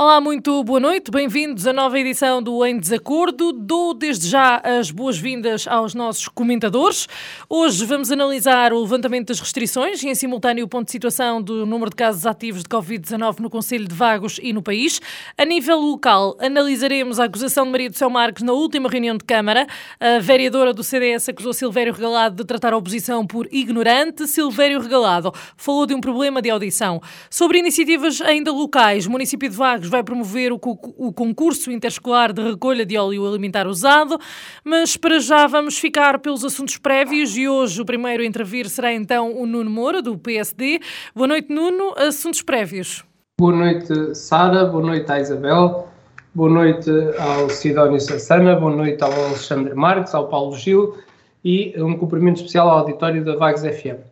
Olá, muito boa noite, bem-vindos à nova edição do Em Desacordo. Dou desde já as boas-vindas aos nossos comentadores. Hoje vamos analisar o levantamento das restrições e, em simultâneo, o ponto de situação do número de casos ativos de Covid-19 no Conselho de Vagos e no país. A nível local, analisaremos a acusação de Maria do Céu Marques na última reunião de Câmara. A vereadora do CDS acusou Silvério Regalado de tratar a oposição por ignorante. Silvério Regalado falou de um problema de audição. Sobre iniciativas ainda locais, o município de Vagos vai promover o, o concurso interescolar de recolha de óleo alimentar usado, mas para já vamos ficar pelos assuntos prévios e hoje o primeiro a intervir será então o Nuno Moura, do PSD. Boa noite, Nuno. Assuntos prévios. Boa noite, Sara. Boa noite à Isabel. Boa noite ao Sidónio Sassana. Boa noite ao Alexandre Marques, ao Paulo Gil e um cumprimento especial ao auditório da Vagos FM.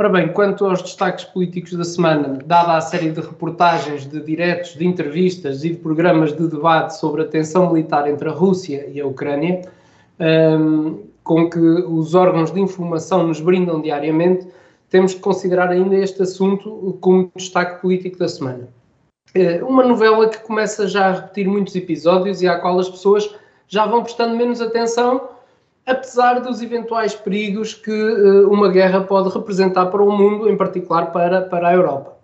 Ora bem, quanto aos destaques políticos da semana, dada a série de reportagens, de diretos, de entrevistas e de programas de debate sobre a tensão militar entre a Rússia e a Ucrânia, um, com que os órgãos de informação nos brindam diariamente, temos que considerar ainda este assunto como destaque político da semana. É uma novela que começa já a repetir muitos episódios e à qual as pessoas já vão prestando menos atenção apesar dos eventuais perigos que uh, uma guerra pode representar para o mundo, em particular para, para a Europa.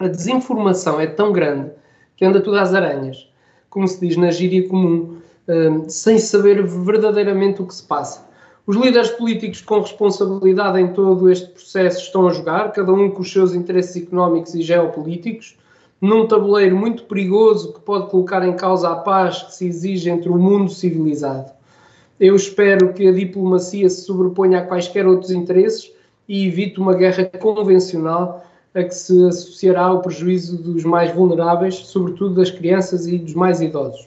A desinformação é tão grande que anda tudo às aranhas, como se diz na gíria comum, uh, sem saber verdadeiramente o que se passa. Os líderes políticos com responsabilidade em todo este processo estão a jogar, cada um com os seus interesses económicos e geopolíticos, num tabuleiro muito perigoso que pode colocar em causa a paz que se exige entre o mundo civilizado. Eu espero que a diplomacia se sobreponha a quaisquer outros interesses e evite uma guerra convencional a que se associará ao prejuízo dos mais vulneráveis, sobretudo das crianças e dos mais idosos.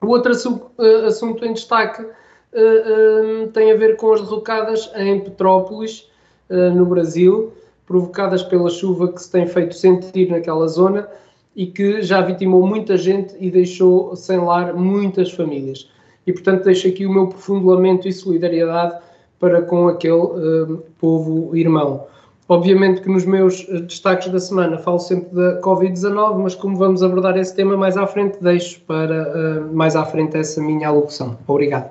O outro eh, assunto em destaque uh, uh, tem a ver com as derrocadas em Petrópolis, no Brasil, provocadas pela chuva que se tem feito sentir naquela zona e que já vitimou muita gente e deixou sem lar muitas famílias e, portanto, deixo aqui o meu profundo lamento e solidariedade para com aquele uh, povo irmão. Obviamente que nos meus eh, destaques da semana falo sempre da Covid-19, mas como vamos abordar esse tema mais à frente, deixo para uh, mais à frente essa minha alocução. Obrigado.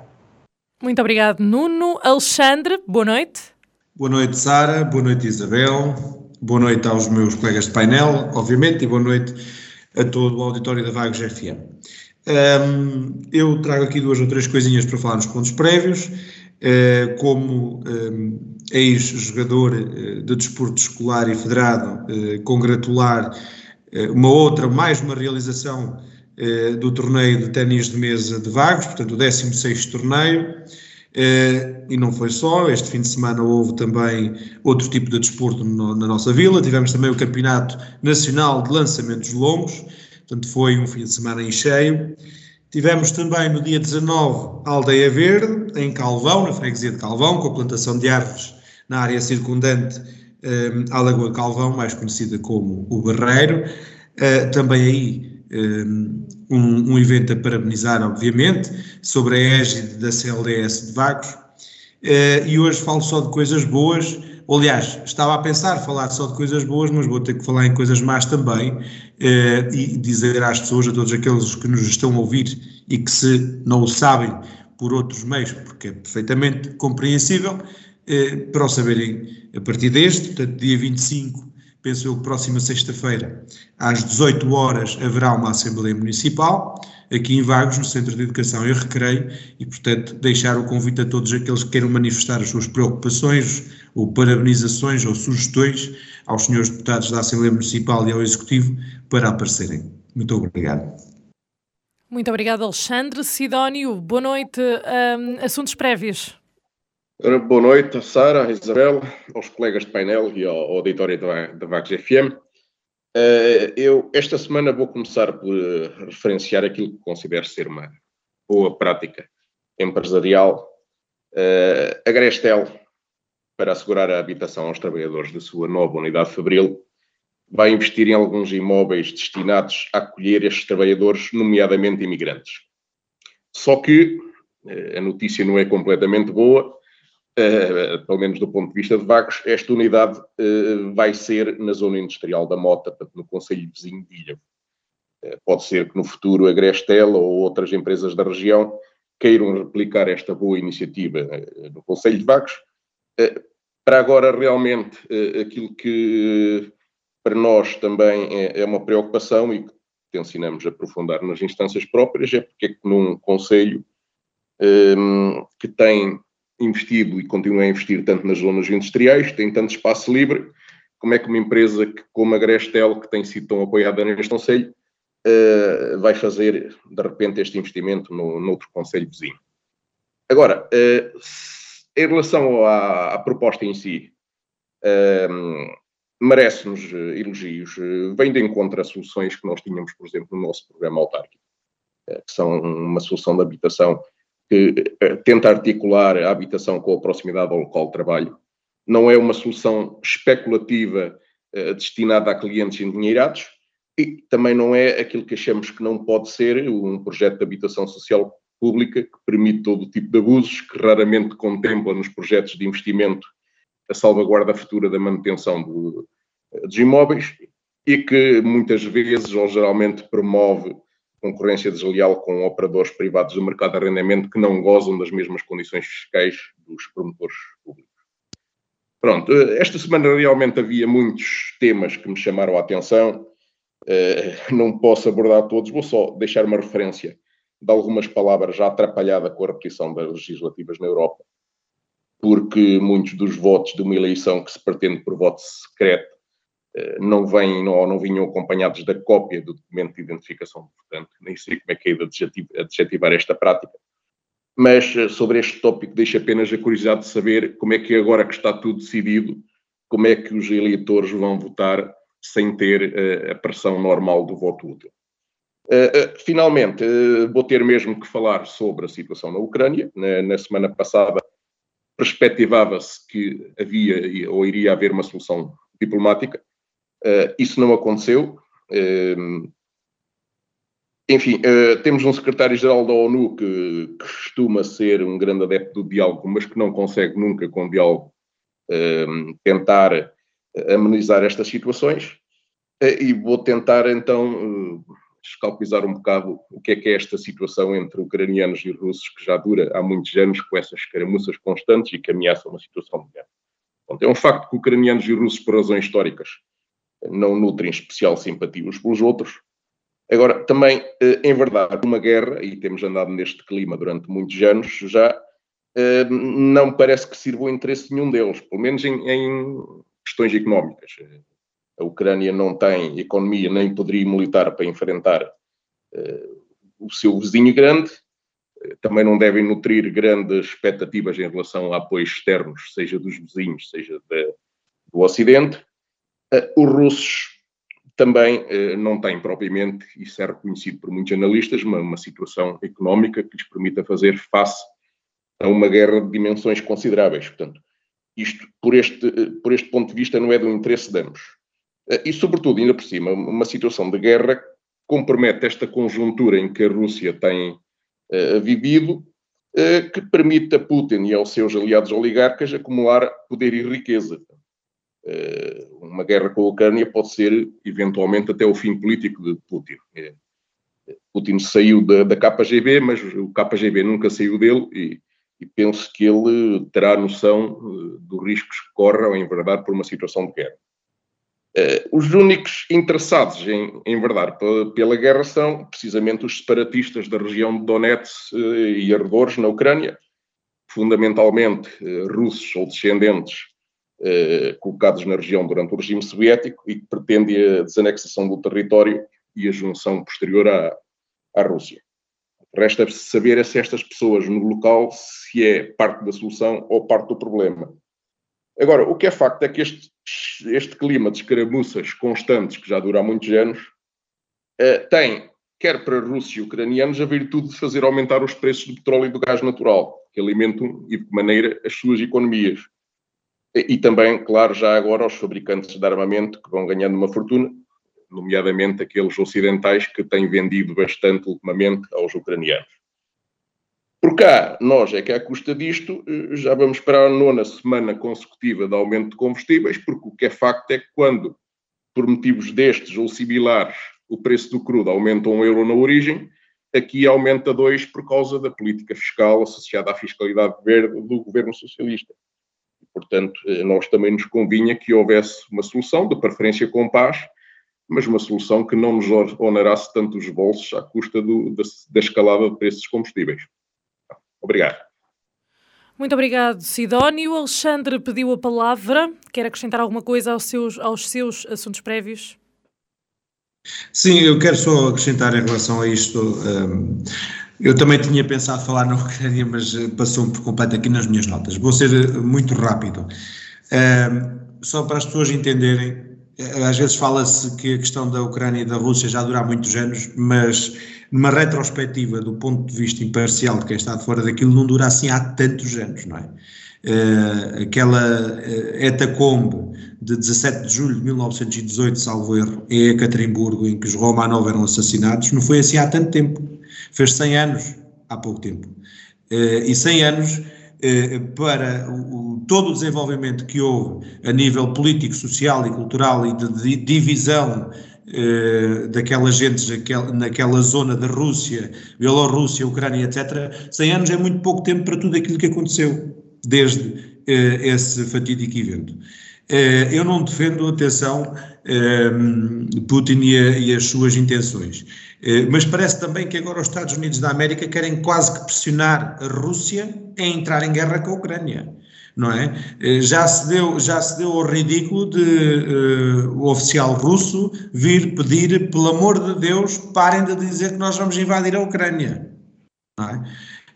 Muito obrigado, Nuno. Alexandre, boa noite. Boa noite, Sara. Boa noite, Isabel. Boa noite aos meus colegas de painel, obviamente, e boa noite a todo o auditório da Vagos FM. Um, eu trago aqui duas ou três coisinhas para falar nos pontos prévios. Uh, como um, ex-jogador uh, de desporto escolar e federado, uh, congratular uma outra, mais uma realização do torneio de ténis de mesa de Vagos, portanto o 16º torneio, e não foi só, este fim de semana houve também outro tipo de desporto no, na nossa vila, tivemos também o Campeonato Nacional de Lançamentos Longos, portanto foi um fim de semana em cheio. Tivemos também no dia 19 a Aldeia Verde, em Calvão, na freguesia de Calvão, com a plantação de árvores na área circundante um, à Lagoa Calvão, mais conhecida como o Barreiro. Uh, também aí um, um, evento a parabenizar, obviamente, sobre a égide da CLDS de Vagos. Uh, e hoje falo só de coisas boas, Aliás, estava a pensar falar só de coisas boas, mas vou ter que falar em coisas más também eh, e dizer às pessoas, a todos aqueles que nos estão a ouvir e que se não o sabem por outros meios, porque é perfeitamente compreensível, eh, para o saberem a partir deste, portanto, dia 25, penso eu próxima sexta-feira, às 18 horas, haverá uma Assembleia Municipal aqui em Vagos, no Centro de Educação e Recreio, e, portanto, deixar o convite a todos aqueles que queiram manifestar as suas preocupações, ou parabenizações, ou sugestões aos senhores deputados da Assembleia Municipal e ao Executivo para aparecerem. Muito obrigado. Muito obrigado, Alexandre. Sidónio, boa noite. Um, assuntos prévios. Boa noite, Sara, Isabel, aos colegas de painel e ao, auditório da, VAX FM. Uh, eu, esta semana, vou começar por referenciar aquilo que considero ser uma boa prática empresarial. Uh, a Grestel, para assegurar a habitação aos trabalhadores da sua nova unidade Fabril, vai investir em alguns imóveis destinados a acolher estes trabalhadores, nomeadamente imigrantes. Só que a notícia não é completamente boa, uh, pelo menos do ponto de vista de Vagos, esta unidade uh, vai ser na zona industrial da Mota, no Conselho vizinho de Ilha. Uh, pode ser que no futuro a Grestel ou outras empresas da região queiram replicar esta boa iniciativa no Conselho de Vagos. para agora, realmente, aquilo que para nós também é, é uma preocupação e que tencionamos aprofundar nas instâncias próprias é porque é que num Conselho um, que tem investido e continua a investir tanto nas zonas industriais, tem tanto espaço livre, como é que uma empresa que, como a Grestel, que tem sido tão apoiada neste Conselho, uh, vai fazer, de repente, este investimento no, noutro Conselho vizinho. Agora, uh, em relação à, à, proposta em si, uh, merece-nos elogios, vem de encontro a soluções que nós tínhamos, por exemplo, no nosso programa autárquico, que são uma solução de habitação que eh, tenta articular a habitação com a proximidade ao local de trabalho. Não é uma solução especulativa uh, destinada a clientes endinheirados e também não é aquilo que achamos que não pode ser um projeto de habitação social pública que permite todo tipo de abusos, que raramente contempla nos projetos de investimento a salvaguarda futura da manutenção do, eh, dos imóveis e que muitas vezes ou geralmente promove concorrência desleal com operadores privados do mercado de arrendamento que não gozam das mesmas condições fiscais dos promotores públicos. Pronto, eh, esta semana realmente havia muitos temas que me chamaram a atenção. Eh, não posso abordar todos, vou só deixar uma referência de algumas palavras já atrapalhada com a repetição das legislativas na Europa, porque muitos dos votos de uma eleição que se pretende por voto secreto não vêm não, não vinham acompanhados da cópia do documento de identificação do votante. Nem sei como é que é de adjetivar esta prática. Mas eh, sobre este tópico deixo apenas a curiosidade de saber como é que agora que está tudo decidido, como é que os eleitores vão votar sem ter uh, a pressão normal do voto útil. Finalmente, vou ter mesmo que falar sobre a situação na Ucrânia. Na semana passada perspectivava-se que havia ou iria haver uma solução diplomática. Uh, isso não aconteceu. Uh, enfim, uh, temos um secretário-geral da ONU que, que, costuma ser um grande adepto do diálogo, mas que não consegue nunca, com diálogo, tentar amenizar estas situações. e vou tentar, então, escalpizar um bocado o que é que é esta situação entre ucranianos e russos, que já dura há muitos anos, com essas caramuças constantes e que ameaçam uma situação de guerra. É um facto que ucranianos e russos, por razões históricas, não nutrem especial simpatia uns pelos outros. Agora, também, eh, em verdade, uma guerra, e temos andado neste clima durante muitos anos, já eh, não parece que sirva o interesse de nenhum deles, pelo menos em, em questões económicas. A Ucrânia não tem economia nem poderia militar para enfrentar eh, o seu vizinho grande, também não devem nutrir grandes expectativas em relação a apoios externos, seja dos vizinhos, seja de, do Ocidente. Eh, os russos também eh, não têm propriamente, isso é reconhecido por muitos analistas, uma, uma situação económica que lhes permita fazer face a uma guerra de dimensões consideráveis. Portanto, isto, por este, eh, por este ponto de vista, não é do interesse de ambos. E, sobretudo, ainda por cima, uma situação de guerra compromete esta conjuntura em que a Rússia tem uh, vivido, uh, que permite a Putin e aos seus aliados oligarcas acumular poder e riqueza. Eh, uma guerra com a Ucrânia pode ser, eventualmente, até o fim político de Putin. É, Putin saiu da, da KGB, mas o KGB nunca saiu dele e, e penso que ele terá noção eh, dos riscos que corre ao enverdar por uma situação de guerra. Os únicos interessados em, em verdade pela, guerra são precisamente os separatistas da região de Donetsk e arredores na Ucrânia, fundamentalmente russos ou descendentes eh, colocados na região durante o regime soviético e que pretende a desanexação do território e a junção posterior à, à Rússia. Resta saber se estas pessoas no local se é parte da solução ou parte do problema. Agora, o que é facto é que este, este clima de escaramuças constantes, que já dura há muitos anos, eh, tem, quer para russos e ucranianos, a virtude de fazer aumentar os preços do petróleo e do gás natural, que alimentam e de que maneira as suas economias. E, também, claro, já agora os fabricantes de armamento que vão ganhando uma fortuna, nomeadamente aqueles ocidentais que têm vendido bastante ultimamente aos ucranianos. Por cá, nós é que à custa disto eh, já vamos para a nona semana consecutiva de aumento de combustíveis, porque o que é facto é que quando, por motivos destes ou similares, o preço do crudo aumenta um euro na origem, aqui aumenta dois por causa da política fiscal associada à fiscalidade verde do governo socialista. Portanto, eh, nós também nos convinha que houvesse uma solução, de preferência com paz, mas uma solução que não nos onerasse tanto os bolsos à custa do, da, da escalada de preços dos combustíveis. Obrigado. Muito obrigado, Sidónio. O Alexandre pediu a palavra. Quer acrescentar alguma coisa aos seus, aos seus assuntos prévios? Sim, eu quero só acrescentar em relação a isto. Um, eu também tinha pensado falar na Ucrânia, mas eh, passou-me por completo aqui nas minhas notas. Vou ser eh, muito rápido. Um, só para as pessoas entenderem, eh, às vezes fala-se que a questão da Ucrânia e da Rússia já dura há muitos anos, mas numa retrospectiva do ponto de vista imparcial de quem está de fora daquilo, não dura assim há tantos anos, não é? Uh, aquela uh, etacombe de 17 de julho de 1918, salvo erro, em Ekaterimburgo, em que os Romanov eram assassinados, não foi assim há tanto tempo. Fez 100 anos há pouco tempo. Uh, e 100 anos para o, o, todo o desenvolvimento que houve a nível político, social e cultural e de, divisão eh, daquelas gentes naquela zona da Rússia, Bielorrússia, Ucrânia, etc., 100 anos é muito pouco tempo para tudo aquilo que aconteceu desde eh, esse fatídico evento. Eh, eu não defendo, atenção, Putin e, as suas intenções, mas parece também que agora os Estados Unidos da América querem quase que pressionar a Rússia a entrar em guerra com a Ucrânia não é? Eh, já se deu, já se deu ao ridículo de uh, o oficial russo vir pedir, pelo amor de Deus, parem de dizer que nós vamos invadir a Ucrânia. Não é?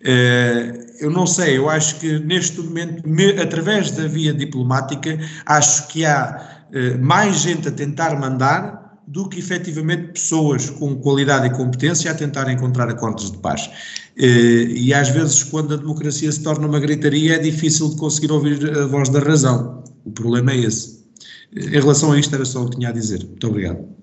Uh, eu não sei, eu acho que neste momento, me, através da via diplomática, acho que há uh, mais gente a tentar mandar do que efetivamente pessoas com qualidade e competência a tentar encontrar acordos de paz. Eh, e às vezes, quando a democracia se torna uma gritaria, é difícil de conseguir ouvir a voz da razão. O problema é esse. Eh, em relação a isto, era só o que tinha a dizer. Muito obrigado.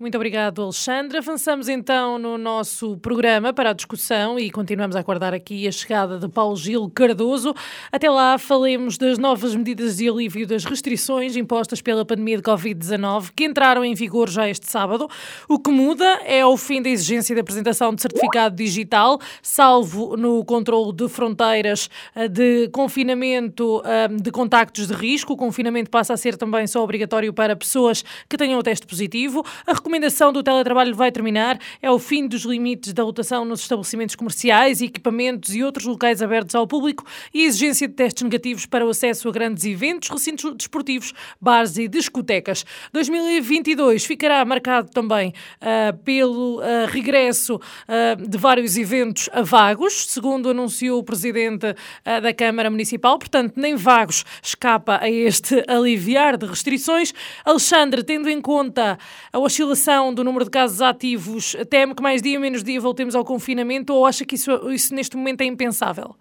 Muito obrigado, Alexandre. Avançamos então no nosso programa para a discussão e continuamos a aguardar aqui a chegada de Paulo Gil Cardoso. Até lá, falemos das novas medidas de alívio das restrições impostas pela pandemia de Covid-19 que entraram em vigor já este sábado. O que muda é o fim da exigência de apresentação de certificado digital, salvo no controle de fronteiras eh, de confinamento eh, de contactos de risco. O confinamento passa a ser também só obrigatório para pessoas que tenham o teste positivo. A recomendação do teletrabalho vai terminar é o fim dos limites da lotação nos estabelecimentos comerciais, equipamentos e outros locais abertos ao público e a exigência de testes negativos para o acesso a grandes eventos, recintos desportivos, bares e discotecas. 2022 ficará marcado também uh, pelo uh, regresso uh, de vários eventos a vagos, segundo anunciou o presidente da Câmara Municipal, portanto, nem vagos escapa a este aliviar de restrições. Alexandre, tendo em conta a oscilação do número de casos ativos, teme que mais dia menos dia voltemos ao confinamento ou acha que isso, isso neste momento é impensável?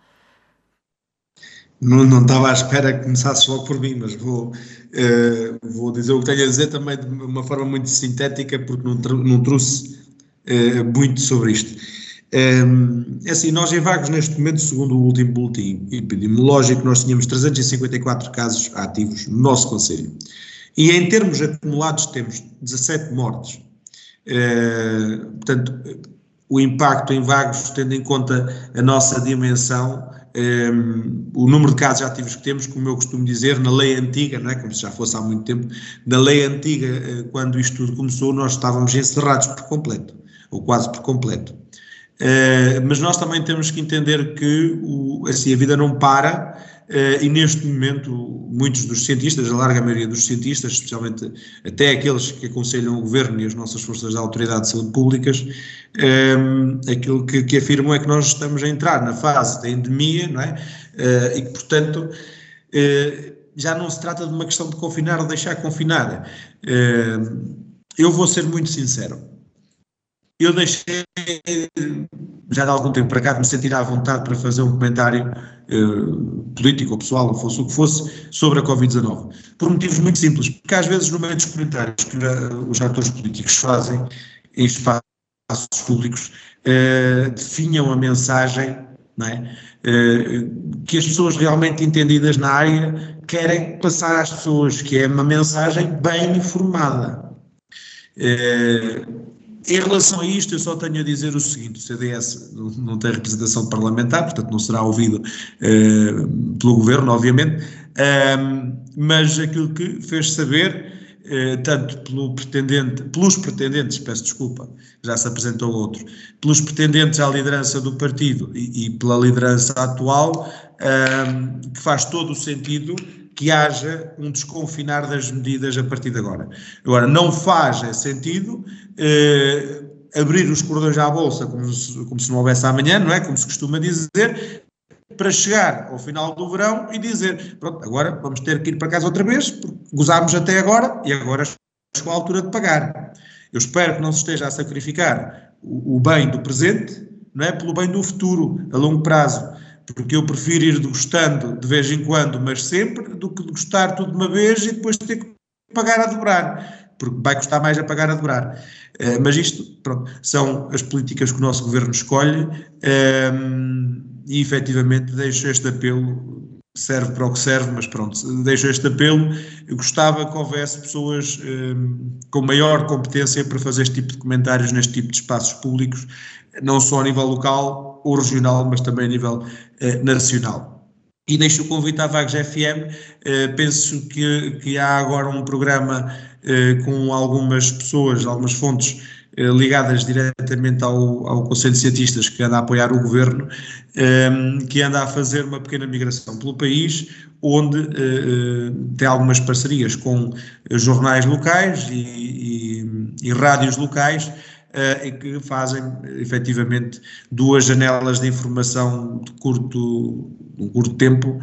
Não, não estava à espera que começasse logo por mim, mas vou, uh, vou dizer o que tenho a dizer também de uma forma muito sintética, porque não, não trouxe uh, muito sobre isto. Um, é assim, nós em Vagos, neste momento, segundo o último boletim epidemiológico, nós tínhamos 354 casos ativos no nosso Conselho. E em termos acumulados temos 17 mortes. Eh, portanto, o impacto em vagos, tendo em conta a nossa dimensão, eh, o número de casos ativos que temos, como eu costumo dizer, na lei antiga, não é? como se já fosse há muito tempo, na lei antiga, eh, quando isto tudo começou, nós estávamos encerrados por completo, ou quase por completo. mas nós também temos que entender que o, assim, a vida não para Uh, e neste momento, muitos dos cientistas, a larga maioria dos cientistas, especialmente até aqueles que aconselham o governo e as nossas forças da autoridade de saúde públicas, ehm, aquilo que, que, afirmam é que nós estamos a entrar na fase da endemia, não é? Uh, e que, portanto, já não se trata de uma questão de confinar ou deixar confinar. Eu vou ser muito sincero. Eu deixei, já de algum tempo para cá, de me sentir à vontade para fazer um comentário político ou pessoal, ou fosse o que fosse, sobre a Covid-19. Por motivos muito simples. Porque às vezes, no meio dos comentários que os atores políticos fazem em espaços públicos, uh, definham a mensagem é? Uh, que as pessoas realmente entendidas na área querem passar às pessoas, que é uma mensagem bem informada. Uh, em relação a isto, eu só tenho a dizer o seguinte: o CDS não, tem representação parlamentar, portanto não será ouvido uh, pelo governo, obviamente, mas aquilo que fez saber eh, tanto pelo pretendente, pelos pretendentes, peço desculpa, já se apresentou outro, pelos pretendentes à liderança do partido e, e pela liderança atual, um, que faz todo o sentido que haja um desconfinar das medidas a partir de agora. Agora, não faz sentido eh, abrir os cordões à bolsa como se, como se não houvesse amanhã, não é? Como se costuma dizer, para chegar ao final do verão e dizer, pronto, agora vamos ter que ir para casa outra vez, porque gozámos até agora e agora chegou a altura de pagar. Eu espero que não se esteja a sacrificar o, o bem do presente, não é, pelo bem do futuro, a longo prazo, porque eu prefiro ir degustando de vez em quando, mas sempre, do que degustar tudo de uma vez e depois ter que pagar a dobrar, porque vai custar mais a pagar a dobrar. Uh, mas isto, pronto, são as políticas que o nosso governo escolhe. Uh, e efetivamente deixo este apelo, serve para o que serve, mas pronto, deixo este apelo. Eu gostava que houvesse pessoas um, com maior competência para fazer este tipo de comentários neste tipo de espaços públicos, não só a nível local ou regional, mas também a nível uh, nacional. E deixo o convite à Vagos FM. Uh, eh, penso que, que há agora um programa uh, com algumas pessoas, algumas fontes eh, ligadas diretamente ao, ao Conselho de Cientistas, que anda a apoiar o governo, ehm, que anda a fazer uma pequena migração pelo país, onde tem algumas parcerias com jornais locais e, e, e rádios locais, em que fazem efetivamente duas janelas de informação de curto, de curto tempo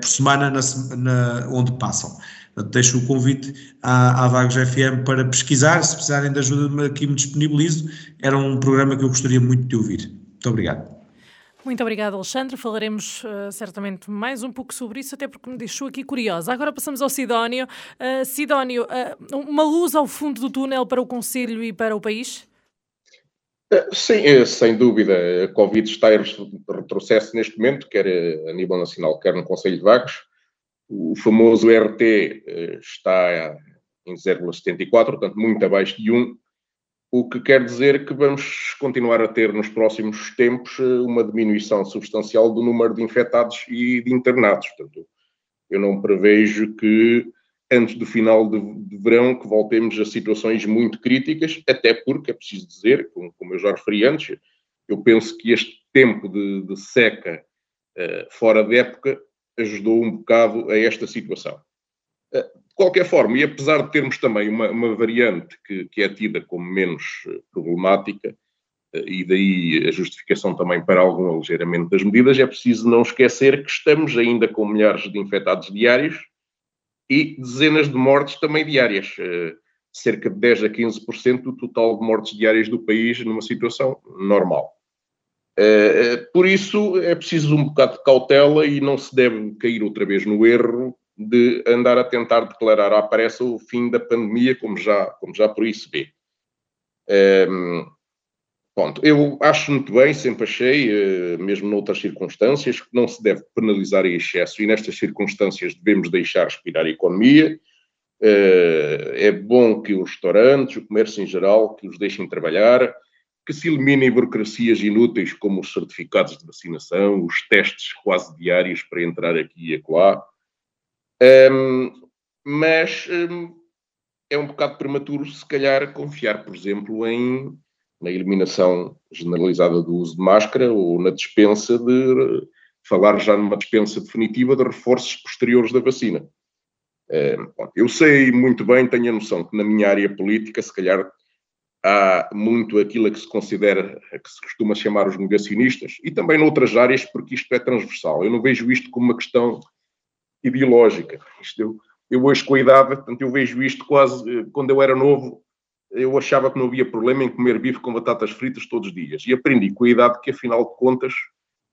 por semana na, na, onde passam. Portanto, deixo o convite à, à Vagos FM para pesquisar, se precisarem de ajuda aqui me disponibilizo. Era um programa que eu gostaria muito de ouvir. Muito obrigado. Muito obrigada, Alexandre. Falaremos uh, certamente mais um pouco sobre isso, até porque me deixou aqui curiosa. Agora passamos ao Sidónio. Uh, Sidónio, uh, uma luz ao fundo do túnel para o Conselho e para o país? Sim, sem dúvida. A Covid está em retrocesso neste momento, quer a nível nacional, quer no Conselho de Vagos. O famoso RT eh, está em 0,74, portanto, muito abaixo de 1, o que quer dizer que vamos continuar a ter nos próximos tempos eh, uma diminuição substancial do número de infectados e de internados. Portanto, eu não prevejo que antes do final de, de verão que voltemos a situações muito críticas, até porque é preciso dizer, como, como eu já referi antes, eu penso que este tempo de, de seca uh, fora de época ajudou um bocado a esta situação. Eh, de qualquer forma, e apesar de termos também uma, uma variante que, que, é tida como menos eh, problemática, e daí a justificação também para algum aligeiramento das medidas, é preciso não esquecer que estamos ainda com milhares de infectados diários e dezenas de mortes também diárias. Cerca de 10 a 15% do total de mortes diárias do país numa situação normal. Eh, eh, por isso é preciso um bocado de cautela e não se deve cair outra vez no erro de andar a tentar declarar à pressa o fim da pandemia, como já, como já por se vê. Ehm, Pronto, eu acho muito bem, sempre achei, eh, mesmo noutras circunstâncias, que não se deve penalizar em excesso e nestas circunstâncias devemos deixar respirar a economia. É bom que os restaurantes, o comércio em geral, que os deixem trabalhar, que se eliminem burocracias inúteis como os certificados de vacinação, os testes quase diários para entrar aqui e acolá. Um, mas um, é um bocado prematuro, se calhar, confiar, por exemplo, em, na eliminação generalizada do uso de máscara ou na dispensa de falar já numa dispensa definitiva de reforços posteriores da vacina. Um, eu sei muito bem, tenho a noção que na minha área política, se calhar há muito aquilo que se considera, que se costuma chamar os negacionistas, e também noutras áreas, porque isto é transversal. Eu não vejo isto como uma questão ideológica. Isto eu, eu hoje com a idade, portanto, eu vejo isto quase, eh, quando eu era novo, eu achava que não havia problema em comer bife com batatas fritas todos os dias. E aprendi com a idade que, afinal de contas,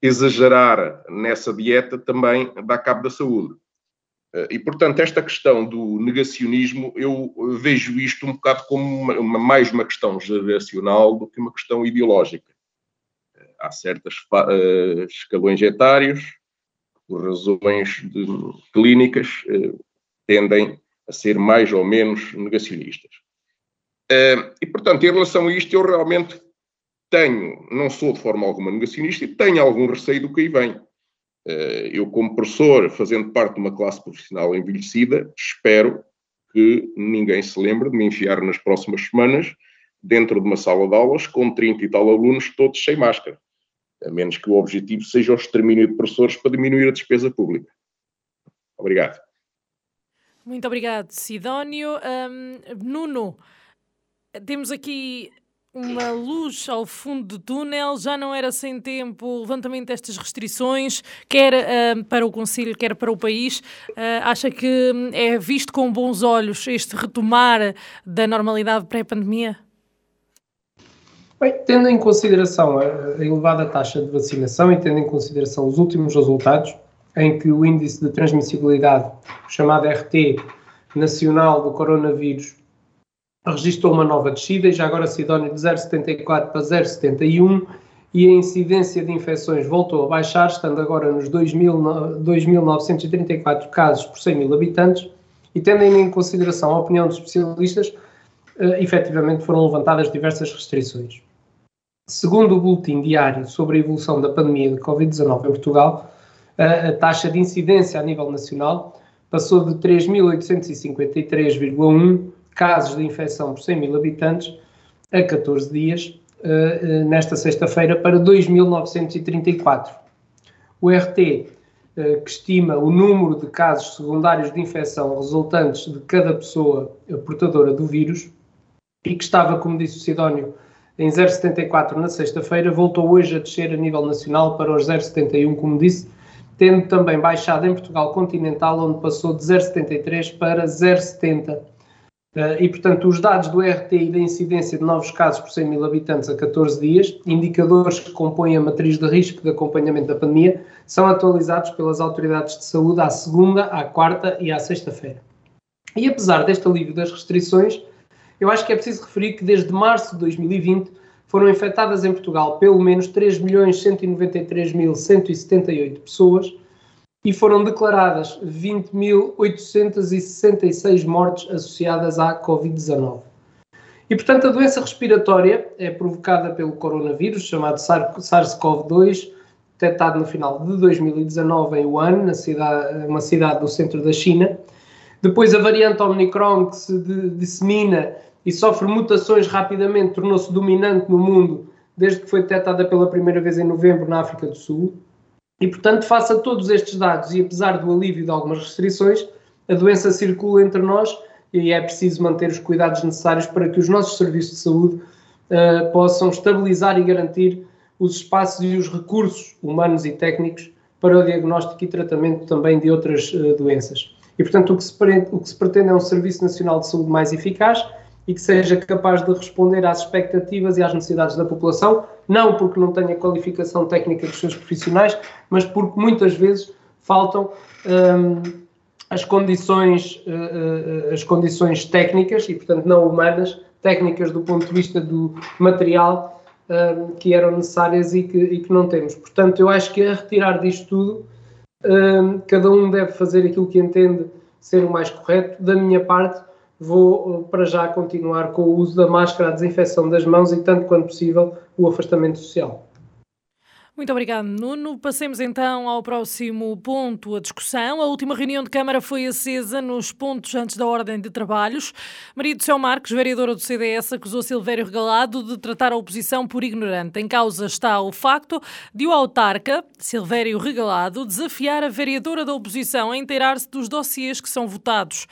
exagerar nessa dieta também dá cabo da saúde. Eh, e, portanto, esta questão do negacionismo, eu vejo isto um bocado como uma, uma, mais uma questão geracional do que uma questão ideológica. Eh, há certos uh, escalões etários, por razões de, clínicas, uh, tendem a ser mais ou menos negacionistas. Uh, e, portanto, em relação a isto, eu realmente tenho, não sou de forma alguma negacionista e tenho algum receio do que aí vem. Uh, eu, como professor, fazendo parte de uma classe profissional envelhecida, espero que ninguém se lembre de me enfiar nas próximas semanas dentro de uma sala de aulas com 30 e tal alunos, todos sem máscara. A menos que o objetivo seja o extermínio de professores para diminuir a despesa pública. Obrigado. Muito obrigado, Sidónio. Um, Nuno, temos aqui uma luz ao fundo do túnel, já não era sem tempo o levantamento destas restrições, quer uh, para o Conselho, quer para o país. Uh, acha que é visto com bons olhos este retomar da normalidade pré-pandemia? Bem, tendo em consideração a elevada taxa de vacinação e tendo em consideração os últimos resultados, em que o índice de transmissibilidade, chamado RT, nacional do coronavírus, registrou uma nova descida e já agora Sidónio de 0,74 para 0,71 e a incidência de infecções voltou a baixar, estando agora nos 2.934 casos por 100 mil habitantes e tendo em consideração a opinião dos especialistas, uh, efetivamente foram levantadas diversas restrições. Segundo o boletim diário sobre a evolução da pandemia de Covid-19 em Portugal, a taxa de incidência a nível nacional passou de 3.853,1 casos de infecção por 100 mil habitantes a 14 dias, eh, eh, nesta sexta-feira, para 2.934. O RT, eh, que estima o número de casos secundários de infecção resultantes de cada pessoa portadora do vírus, e que estava, como disse o Sidónio, em 0,74 na sexta-feira, voltou hoje a descer a nível nacional para os 0,71, como disse, tendo também baixado em Portugal continental, onde passou de 0,73 para 0,70 Uh, e, portanto, os dados do RTI da incidência de novos casos por 100 mil habitantes a 14 dias, indicadores que compõem a matriz de risco de acompanhamento da pandemia, são atualizados pelas autoridades de saúde à segunda, à quarta e à sexta-feira. E apesar deste alívio das restrições, eu acho que é preciso referir que desde março de 2020 foram infectadas em Portugal pelo menos 3.193.178 pessoas, e foram declaradas 20.866 mortes associadas à Covid-19. E, portanto, a doença respiratória é provocada pelo coronavírus, chamado SARS-CoV-2, detectado no final de 2019 em Wuhan, na cidade, uma cidade do centro da China. Depois, a variante Omicron, que se dissemina e sofre mutações rapidamente, tornou-se dominante no mundo desde que foi detectada pela primeira vez em novembro na África do Sul. E, portanto, face a todos estes dados e apesar do alívio de algumas restrições, a doença circula entre nós e é preciso manter os cuidados necessários para que os nossos serviços de saúde uh, possam estabilizar e garantir os espaços e os recursos humanos e técnicos para o diagnóstico e tratamento também de outras uh, doenças. E, portanto, o que, pretende, o que se pretende é um Serviço Nacional de Saúde mais eficaz e que seja capaz de responder às expectativas e às necessidades da população, não porque não tenha qualificação técnica dos seus profissionais, mas porque muitas vezes faltam um, as condições, uh, as condições técnicas e, portanto, não humanas, técnicas do ponto de vista do material um, que eram necessárias e que, e que, não temos. Portanto, eu acho que a retirar disto tudo, um, cada um deve fazer aquilo que entende ser o mais correto. Da minha parte, vou eh, para já continuar com o uso da máscara, a desinfecção das mãos e, tanto quanto possível, o afastamento social. Muito obrigado, Nuno. Passemos então ao próximo ponto, a discussão. A última reunião de Câmara foi acesa nos pontos antes da ordem de trabalhos. Maria do Céu Marques, vereadora do CDS, acusou Silvério Regalado de tratar a oposição por ignorante. Em causa está o facto de o autarca, Silvério Regalado, desafiar a vereadora da oposição a inteirar-se dos dossiês que são votados.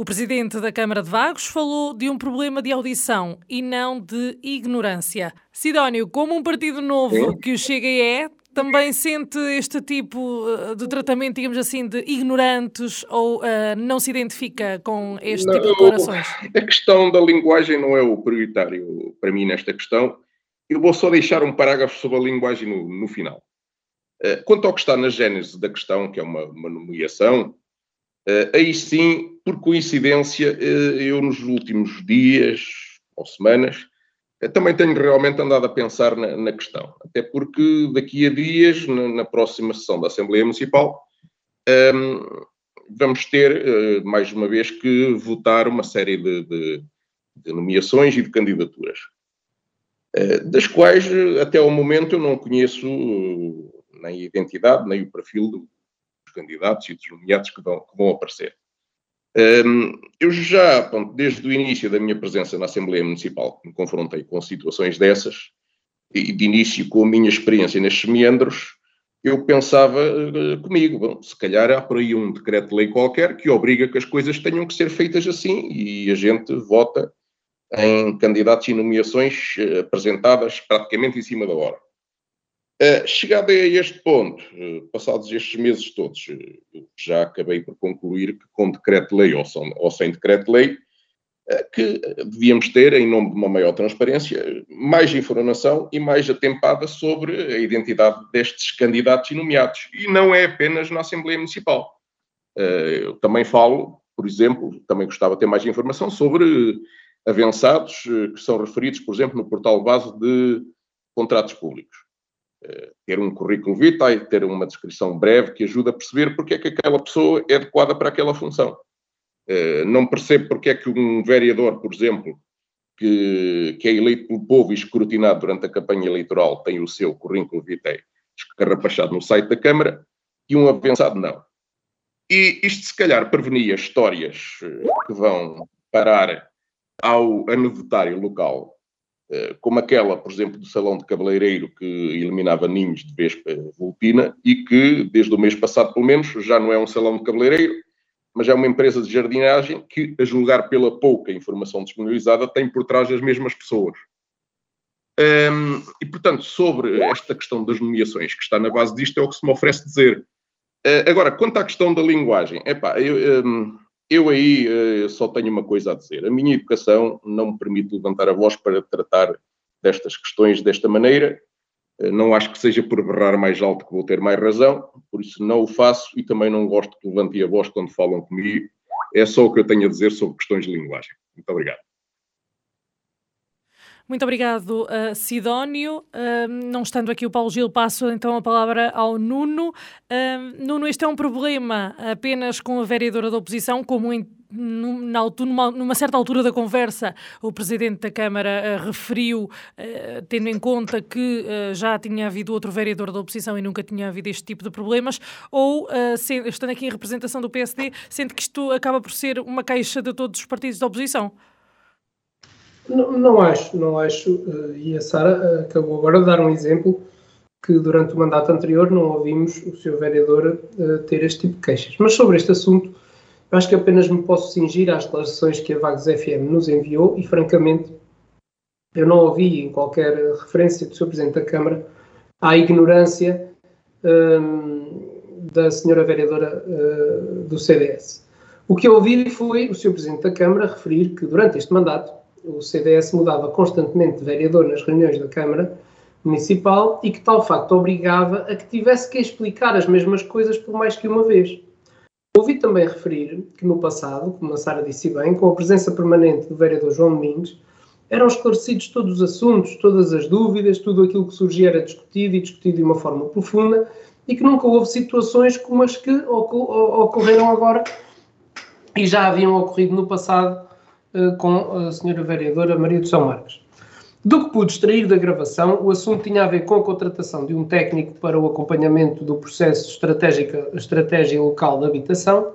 O presidente da Câmara de Vagos falou de um problema de audição e não de ignorância. Sidónio, como um partido novo que o Chega é, também sente este tipo eh, de tratamento, digamos assim, de ignorantes ou uh, não se identifica com este não, tipo de declarações? A questão da linguagem não é o prioritário para mim nesta questão. Eu vou só deixar um parágrafo sobre a linguagem no, no final. Uh, quanto ao que está na gênese da questão, que é uma, uma nomeação, uh, aí sim, por coincidência, eu nos últimos dias ou semanas eu também tenho realmente andado a pensar na, na questão, até porque daqui a dias, na, na próxima sessão da Assembleia Municipal, um, vamos ter, uh, mais uma vez, que votar uma série de, de, de nomeações e de candidaturas, das quais, até ao momento, eu não conheço nem a identidade, nem o perfil dos candidatos e dos nomeados que vão, que vão aparecer. Eu já, desde o início da minha presença na Assembleia Municipal, me confrontei com situações dessas, e de início com a minha experiência nestes meandros, eu pensava eh, comigo, bom, se calhar há por aí um decreto-lei qualquer que obriga que as coisas tenham que ser feitas assim e a gente vota em candidatos e nomeações eh, apresentadas praticamente em cima da hora. Uh, chegado a este ponto, uh, passados estes meses todos, uh, já acabei por concluir que com decreto-lei ou, ou, sem decreto-lei, que devíamos ter, em nome de uma maior transparência, mais informação e mais atempada sobre a identidade destes candidatos e nomeados. E não é apenas na Assembleia Municipal. eu também falo, por exemplo, também gostava de ter mais informação sobre avançados que são referidos, por exemplo, no portal base de contratos públicos ter um currículo vitae, ter uma descrição breve que ajuda a perceber porque é que aquela pessoa é adequada para aquela função. Eh, não percebo porque é que um vereador, por exemplo, que, que é eleito pelo povo e escrutinado durante a campanha eleitoral tem o seu currículo vitae escarrapachado no site da Câmara e um avançado não. E isto, se calhar, prevenia histórias eh, que vão parar ao anedotário local como aquela, por exemplo, do Salão de Cabeleireiro que eliminava ninhos de vespa vulpina e que, desde o mês passado, pelo menos, já não é um salão de cabeleireiro, mas é uma empresa de jardinagem que, a julgar pela pouca informação disponibilizada, tem por trás as mesmas pessoas. Um, e, portanto, sobre esta questão das nomeações que está na base disto, é o que se me oferece dizer. Uh, agora, quanto à questão da linguagem, epá, eu, um, eu aí uh, só tenho uma coisa a dizer. A minha educação não me permite levantar a voz para tratar destas questões desta maneira. Uh, não acho que seja por berrar mais alto que vou ter mais razão, por isso não o faço e também não gosto que levante a voz quando falam comigo. É só o que eu tenho a dizer sobre questões de linguagem. Muito obrigado. Muito obrigado, uh, Sidónio. Uh, não estando aqui o Paulo Gil, passo então a palavra ao Nuno. Uh, Nuno, este é um problema apenas com a vereadora da oposição, como em, na, numa, numa, certa altura da conversa, o Presidente da Câmara uh, referiu, uh, tendo em conta que uh, já tinha havido outro vereador da oposição e nunca tinha havido este tipo de problemas, ou, estando aqui em representação do PSD, sente que isto acaba por ser uma caixa de todos os partidos da oposição? Não, não acho, não acho. Eh, e a Sara eh, acabou agora de dar um exemplo que durante o mandato anterior não ouvimos o seu vereador uh, ter este tipo de queixas. Mas sobre este assunto, acho que apenas me posso cingir às declarações que a Vagos FM nos enviou e, francamente, eu não ouvi em qualquer referência do seu Presidente da Câmara à ignorância um, da senhora vereadora uh, do CDS. O que eu ouvi foi o seu Presidente da Câmara referir que durante este mandato o CDS mudava constantemente de vereador nas reuniões da Câmara Municipal e que tal facto obrigava a que tivesse que explicar as mesmas coisas por mais que uma vez. Ouvi também referir que no passado, como a Sara disse bem, com a presença permanente do vereador João Domingos, eram esclarecidos todos os assuntos, todas as dúvidas, tudo aquilo que surgia era discutido e discutido de uma forma profunda e que nunca houve situações como as que ocorreram agora e já haviam ocorrido no passado com a senhora vereadora Maria de São Marcos. Do que pude extrair da gravação, o assunto tinha a ver com a contratação de um técnico para o acompanhamento do processo estratégica, estratégia local de habitação.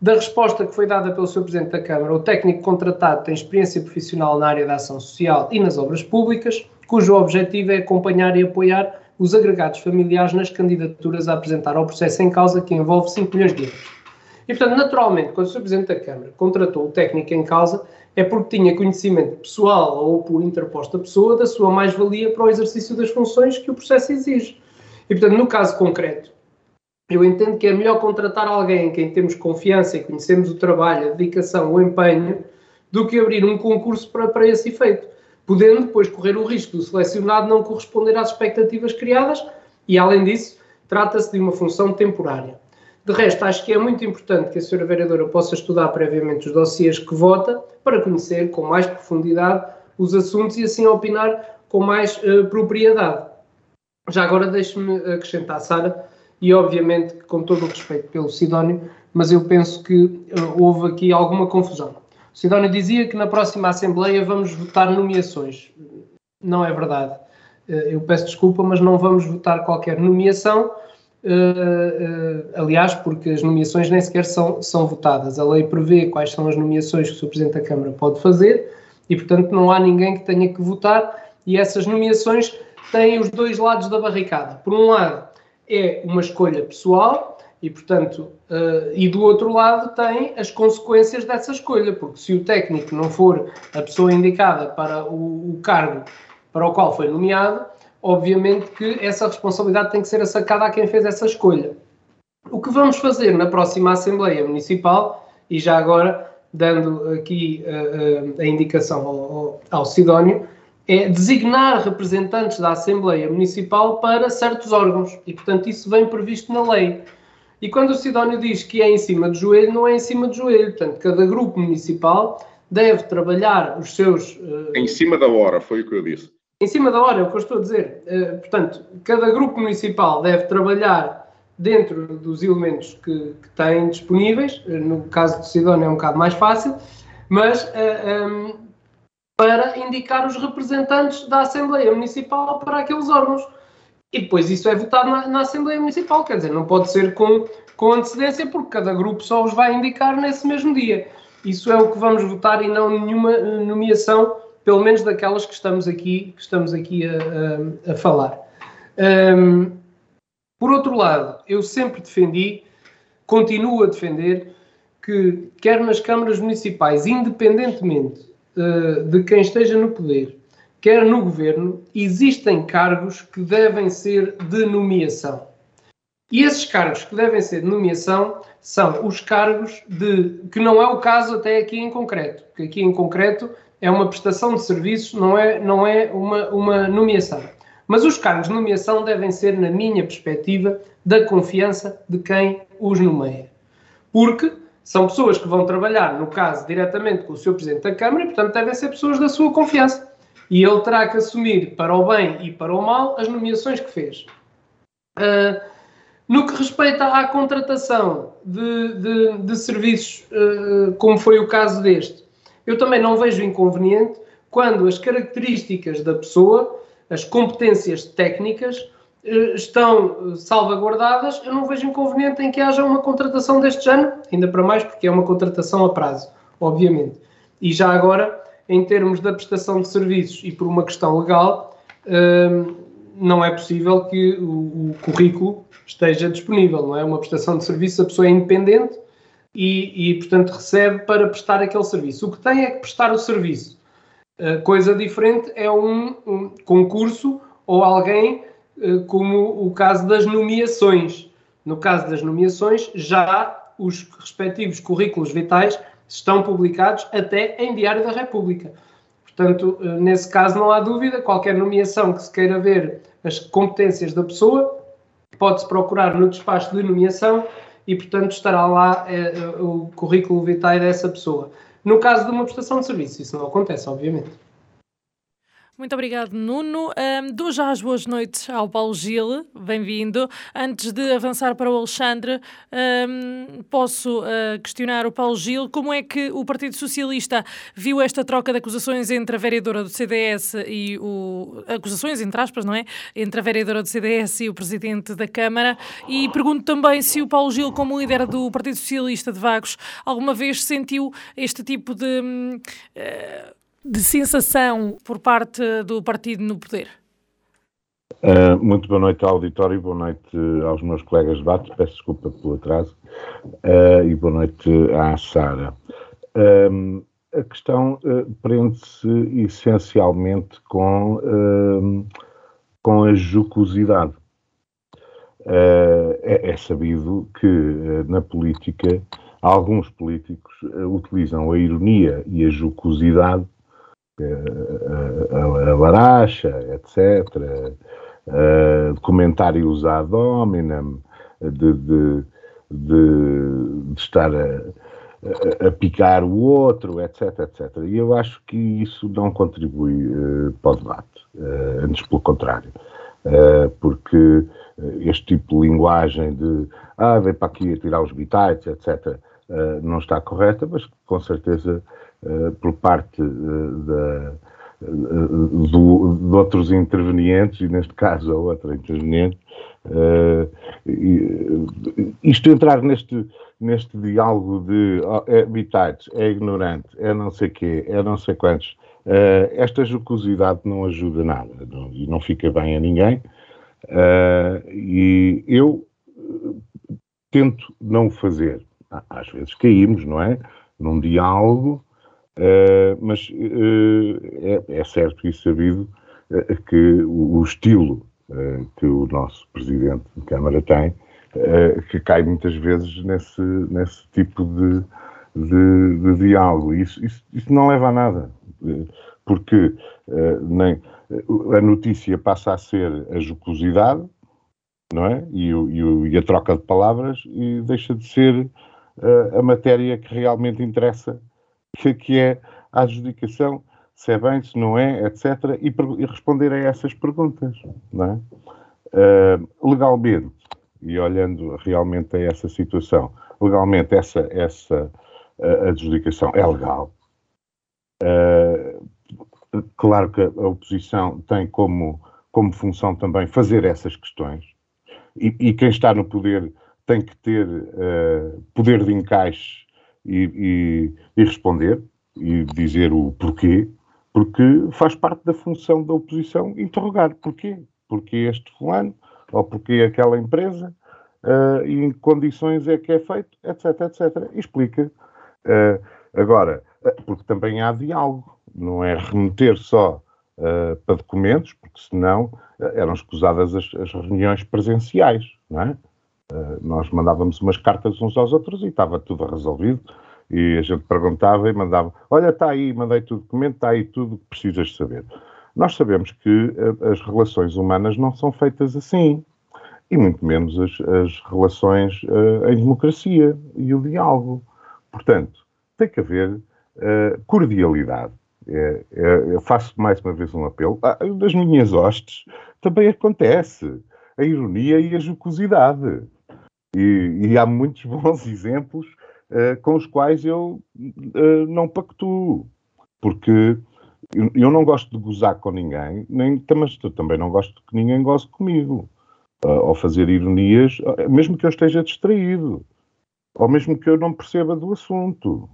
Da resposta que foi dada pelo Sr. Presidente da Câmara, o técnico contratado tem experiência profissional na área da ação social e nas obras públicas, cujo objetivo é acompanhar e apoiar os agregados familiares nas candidaturas a apresentar ao processo em causa, que envolve 5 milhões de euros. E, portanto, naturalmente, quando o Sr. Presidente da Câmara contratou o técnico em causa, é porque tinha conhecimento pessoal ou por interposta pessoa da sua mais-valia para o exercício das funções que o processo exige. E, portanto, no caso concreto, eu entendo que é melhor contratar alguém em quem temos confiança e conhecemos o trabalho, a dedicação, o empenho, do que abrir um concurso para, para esse efeito, podendo depois correr o risco do selecionado não corresponder às expectativas criadas e, além disso, trata-se de uma função temporária. De resto, acho que é muito importante que a senhora vereadora possa estudar previamente os dossiês que vota para conhecer com mais profundidade os assuntos e assim opinar com mais uh, propriedade. Já agora deixe-me acrescentar, Sara, e obviamente com todo o respeito pelo Sidónio, mas eu penso que uh, houve aqui alguma confusão. O Sidónio dizia que na próxima Assembleia vamos votar nomeações. Não é verdade. Uh, eu peço desculpa, mas não vamos votar qualquer nomeação aliás, porque as nomeações nem sequer são, são votadas. A lei prevê quais são as nomeações que o. Presidente da Câmara pode fazer e, portanto, não há ninguém que tenha que votar e essas nomeações têm os dois lados da barricada. Por um lado, é uma escolha pessoal e, portanto, uh, e do outro lado tem as consequências dessa escolha, porque se o técnico não for a pessoa indicada para o, o cargo para o qual foi nomeado, obviamente que essa responsabilidade tem que ser assacada a quem fez essa escolha. O que vamos fazer na próxima Assembleia Municipal, e já agora dando aqui uh, uh, a indicação ao, ao Sidónio, é designar representantes da Assembleia Municipal para certos órgãos, e portanto isso vem previsto na lei. E quando o Sidónio diz que é em cima do joelho, não é em cima do joelho, portanto cada grupo municipal deve trabalhar os seus... Uh... Em cima da hora, foi o que eu disse em cima da hora, é o que eu estou a dizer. Uh, portanto, cada grupo municipal deve trabalhar dentro dos elementos que, que tem disponíveis, uh, no caso de Sidónia é um bocado mais fácil, mas uh, eh, um, ehm, para indicar os representantes da Assembleia Municipal para aqueles órgãos. E depois isso é votado na, na Assembleia Municipal, quer dizer, não pode ser com, com antecedência, porque cada grupo só os vai indicar nesse mesmo dia. Isso é o que vamos votar e não nenhuma nomeação pelo menos daquelas que estamos aqui, que estamos aqui a, a, a falar. Um, por outro lado, eu sempre defendi, continuo a defender, que quer nas câmaras municipais, independentemente uh, de quem esteja no poder, quer no governo, existem cargos que devem ser de nomeação. E esses cargos que devem ser de nomeação são os cargos de. que não é o caso até aqui em concreto, porque aqui em concreto é uma prestação de serviços, não é, não é uma, uma nomeação. Mas os cargos de nomeação devem ser, na minha perspectiva, da confiança de quem os nomeia. Porque são pessoas que vão trabalhar, no caso, diretamente com o seu Presidente da Câmara e, portanto, devem ser pessoas da sua confiança. E ele terá que assumir, para o bem e para o mal, as nomeações que fez. Uh, no que respeita à contratação de, de, de serviços, uh, como foi o caso deste, eu também não vejo inconveniente quando as características da pessoa, as competências técnicas, eh, estão salvaguardadas, eu não vejo inconveniente em que haja uma contratação deste género, ainda para mais porque é uma contratação a prazo, obviamente. E já agora, em termos da prestação de serviços e por uma questão legal, ehm, não é possível que o currículo esteja disponível, não é? Uma prestação de serviços, a pessoa é independente, e, e, portanto, recebe para prestar aquele serviço. O que tem é que prestar o serviço. Uh, coisa diferente é um, um, concurso ou alguém, uh, como o caso das nomeações. No caso das nomeações, já os respectivos currículos vitais estão publicados até em Diário da República. Portanto, uh, nesse caso não há dúvida, qualquer nomeação que se queira ver as competências da pessoa, pode-se procurar no despacho de nomeação e, portanto, estará lá é, o currículo vitae dessa pessoa. No caso de uma prestação de serviço, isso não acontece, obviamente. Muito obrigado, Nuno. Um, dou já as boas noites ao Paulo Gil, bem-vindo. Antes de avançar para o Alexandre, um, posso uh, questionar o Paulo Gil como é que o Partido Socialista viu esta troca de acusações entre a vereadora do CDS e o. acusações, entre aspas, não é? Entre a vereadora do CDS e o presidente da Câmara. E pergunto também se o Paulo Gil, como líder do Partido Socialista de Vagos, alguma vez sentiu este tipo de. Uh, de sensação por parte do partido no poder? Uh, muito boa noite ao auditório, boa noite aos meus colegas de debate, peço desculpa pelo atraso, uh, e boa noite à Sara. Uh, a questão prende-se essencialmente com, com a jocosidade. Uh, é, é, sabido que uh, na política alguns políticos uh, utilizam a ironia e a jocosidade, a, a, a laracha, etc., comentários ad hominem, de, de, de, de estar a, a, picar o outro, etc, etc. E eu acho que isso não contribui para o debate, antes pelo contrário. Uh, porque este tipo de linguagem de ah, vem para aqui a tirar os bitites, etc., uh, não está correta, mas com certeza uh, por parte uh, da, do, de outros intervenientes, e neste caso a outra interveniente, isto entrar neste, neste diálogo de oh, é é ignorante, é não sei quê, é não sei quantos, esta jocosidade não ajuda nada não, e não fica bem a ninguém. Uh, e eu eh, tento não fazer. Às vezes caímos, não é? Num diálogo, uh, mas uh, é, é, certo e sabido que o, o estilo que o nosso Presidente de Câmara tem, que cai muitas vezes nesse, nesse tipo de, de, de diálogo. Isso, isso, isso, não leva a nada, porque nem a notícia passa a ser a jocosidade, não é? E, o, e, a troca de palavras e deixa de ser uh, a matéria que realmente interessa, que, que, é a adjudicação, se é bem, se não é, etc. E, e responder a essas perguntas, não é? Uh, legalmente, e olhando realmente a essa situação, legalmente essa, essa uh, adjudicação é legal. Uh, Claro que a oposição tem como, como função também fazer essas questões, e, e quem está no poder tem que ter uh, poder de encaixe e, e, e, responder e dizer o porquê, porque faz parte da função da oposição interrogar porquê. Porquê este fulano, ou porquê aquela empresa, uh, e em que condições é que é feito, etc, etc. Explica. Uh, agora, porque também há diálogo não é remeter só uh, para documentos, porque senão eram escusadas as, as, reuniões presenciais, não é? Uh, nós mandávamos umas cartas uns aos outros e estava tudo resolvido e a gente perguntava e mandava, olha, está aí, mandei-te o documento, está aí tudo que precisas saber. Nós sabemos que as relações humanas não são feitas assim, e muito menos as, as relações em democracia e o diálogo. Portanto, tem que haver cordialidade é, é, eu faço mais uma vez um apelo. Ah, das minhas hostes também acontece a ironia e a jocosidade. E, e há muitos bons exemplos uh, com os quais eu uh, não pactuo. Porque eu, eu, não gosto de gozar com ninguém, nem, mas também não gosto que ninguém goze comigo. Uh, ou fazer ironias, mesmo que eu esteja distraído. Ou mesmo que eu não perceba do assunto.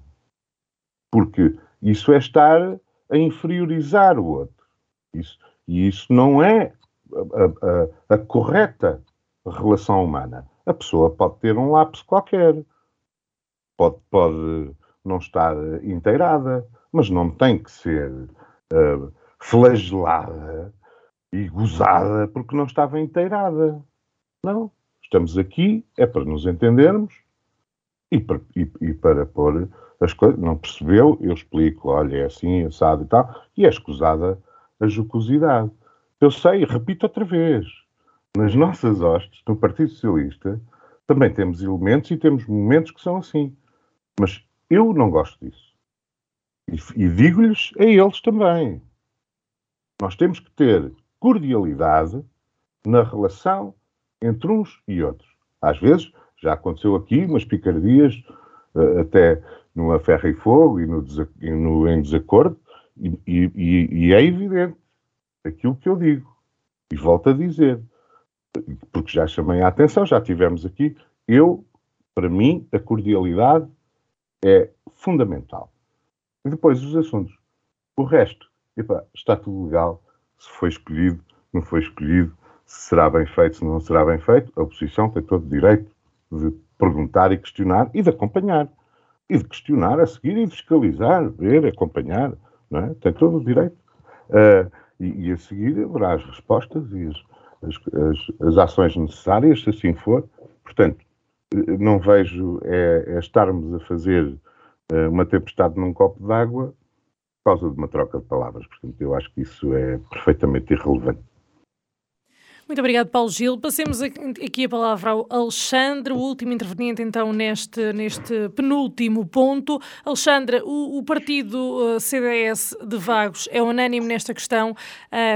Porque isso é estar a inferiorizar o outro. Isso, e isso não é a, a, a, correta relação humana. A pessoa pode ter um lapso qualquer, pode, pode não estar inteirada, mas não tem que ser uh, flagelada e gozada porque não estava inteirada. Não. Estamos aqui é para nos entendermos e para, e, e para pôr as coisas, não percebeu, eu explico, olha, é assim, assado e tal, e é escusada a jocosidade. Eu sei, repito outra vez, nas nossas hostes, no Partido Socialista, também temos elementos e temos momentos que são assim. Mas eu não gosto disso. E, e digo-lhes a eles também. Nós temos que ter cordialidade na relação entre uns e outros. Às vezes, já aconteceu aqui umas picardias, uh, até numa ferro e fogo e no, no em desacordo, e, e, e, é evidente aquilo que eu digo. E volto a dizer, porque já chamei a atenção, já tivemos aqui, eu, para mim, a cordialidade é fundamental. E depois os assuntos. O resto, está tudo legal, se foi escolhido, não foi escolhido, se será bem feito, se não será bem feito, a oposição tem todo o direito de perguntar e questionar e de acompanhar e de questionar a seguir e fiscalizar, ver, acompanhar, não é? Tem todo o direito. Uh, e, e, a seguir haverá as respostas e as, as, as, as ações necessárias, se assim for. Portanto, não vejo é, é estarmos a fazer uh, uma tempestade num copo d'água por causa de uma troca de palavras. Portanto, eu acho que isso é perfeitamente irrelevante. Muito obrigado, Paulo Gil. Passemos aqui a palavra ao Alexandre, o último interveniente então neste, neste penúltimo ponto. Alexandre, o, o partido eh, CDS de Vagos é unânime nesta questão.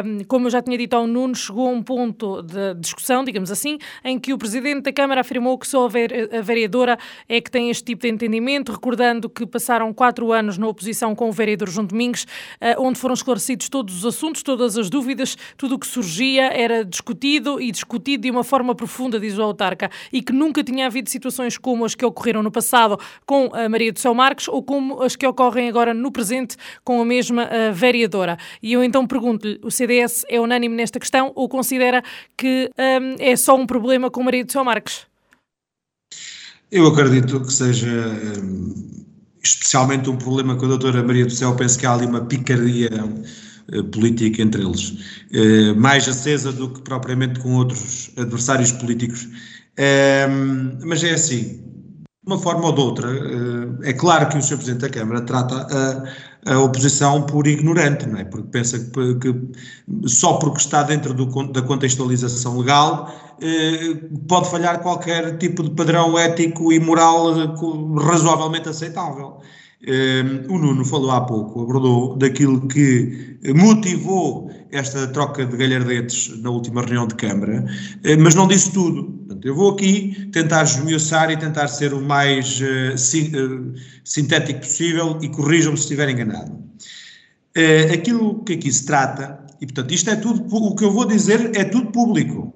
Um, como eu já tinha dito ao Nuno, chegou a um ponto de discussão, digamos assim, em que o Presidente da Câmara afirmou que só a vereadora é que tem este tipo de entendimento, recordando que passaram quatro anos na oposição com o vereador João Domingos, uh, onde foram esclarecidos todos os assuntos, todas as dúvidas, tudo o que surgia era discutido discutido e discutido de uma forma profunda, diz o autarca, e que nunca tinha havido situações como as que ocorreram no passado com a Maria do Céu Marques ou como as que ocorrem agora no presente com a mesma uh, vereadora. E eu então pergunto-lhe, o CDS é unânime nesta questão ou considera que um, é só um problema com Maria do Céu Marques? Eu acredito que seja especialmente um problema com a doutora Maria do Céu, penso que há ali uma picardia eh, política entre eles, eh, mais acesa do que propriamente com outros adversários políticos. Ehm, mas é assim, de uma forma ou de outra, eh, é claro que o Sr. Presidente da Câmara trata a, a oposição por ignorante, não é? Porque pensa que, que só porque está dentro do, da contextualização legal pode falhar qualquer tipo de padrão ético e moral razoavelmente aceitável. Ehm, o Nuno falou há pouco, abordou daquilo que motivou esta troca de galhardetes na última reunião de Câmara, eh, mas não disse tudo. Portanto, eu vou aqui tentar esmiuçar e tentar ser o mais uh, sintético possível e corrijam-me se estiver enganado. Uh, aquilo que aqui se trata, e portanto isto é tudo, o que eu vou dizer é tudo público,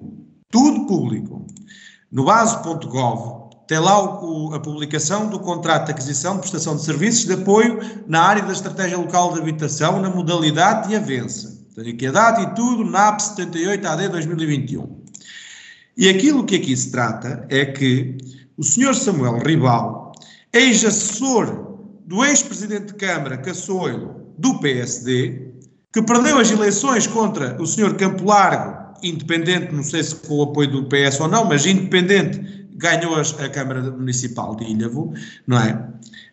tudo público. No base.gov tem lá o, a publicação do contrato de aquisição de prestação de serviços de apoio na área da estratégia local de habitação, na modalidade de avença. Tenho aqui a data e tudo, NAP 78 AD 2021. E aquilo que aqui se trata é que o senhor Samuel Ribal, ex-assessor do ex-presidente de Câmara Caçoilo do PSD, que perdeu as eleições contra o senhor Campo Largo, independente, não sei se com o apoio do PS ou não, mas independente ganhou a Câmara Municipal de Ilhavo, não é?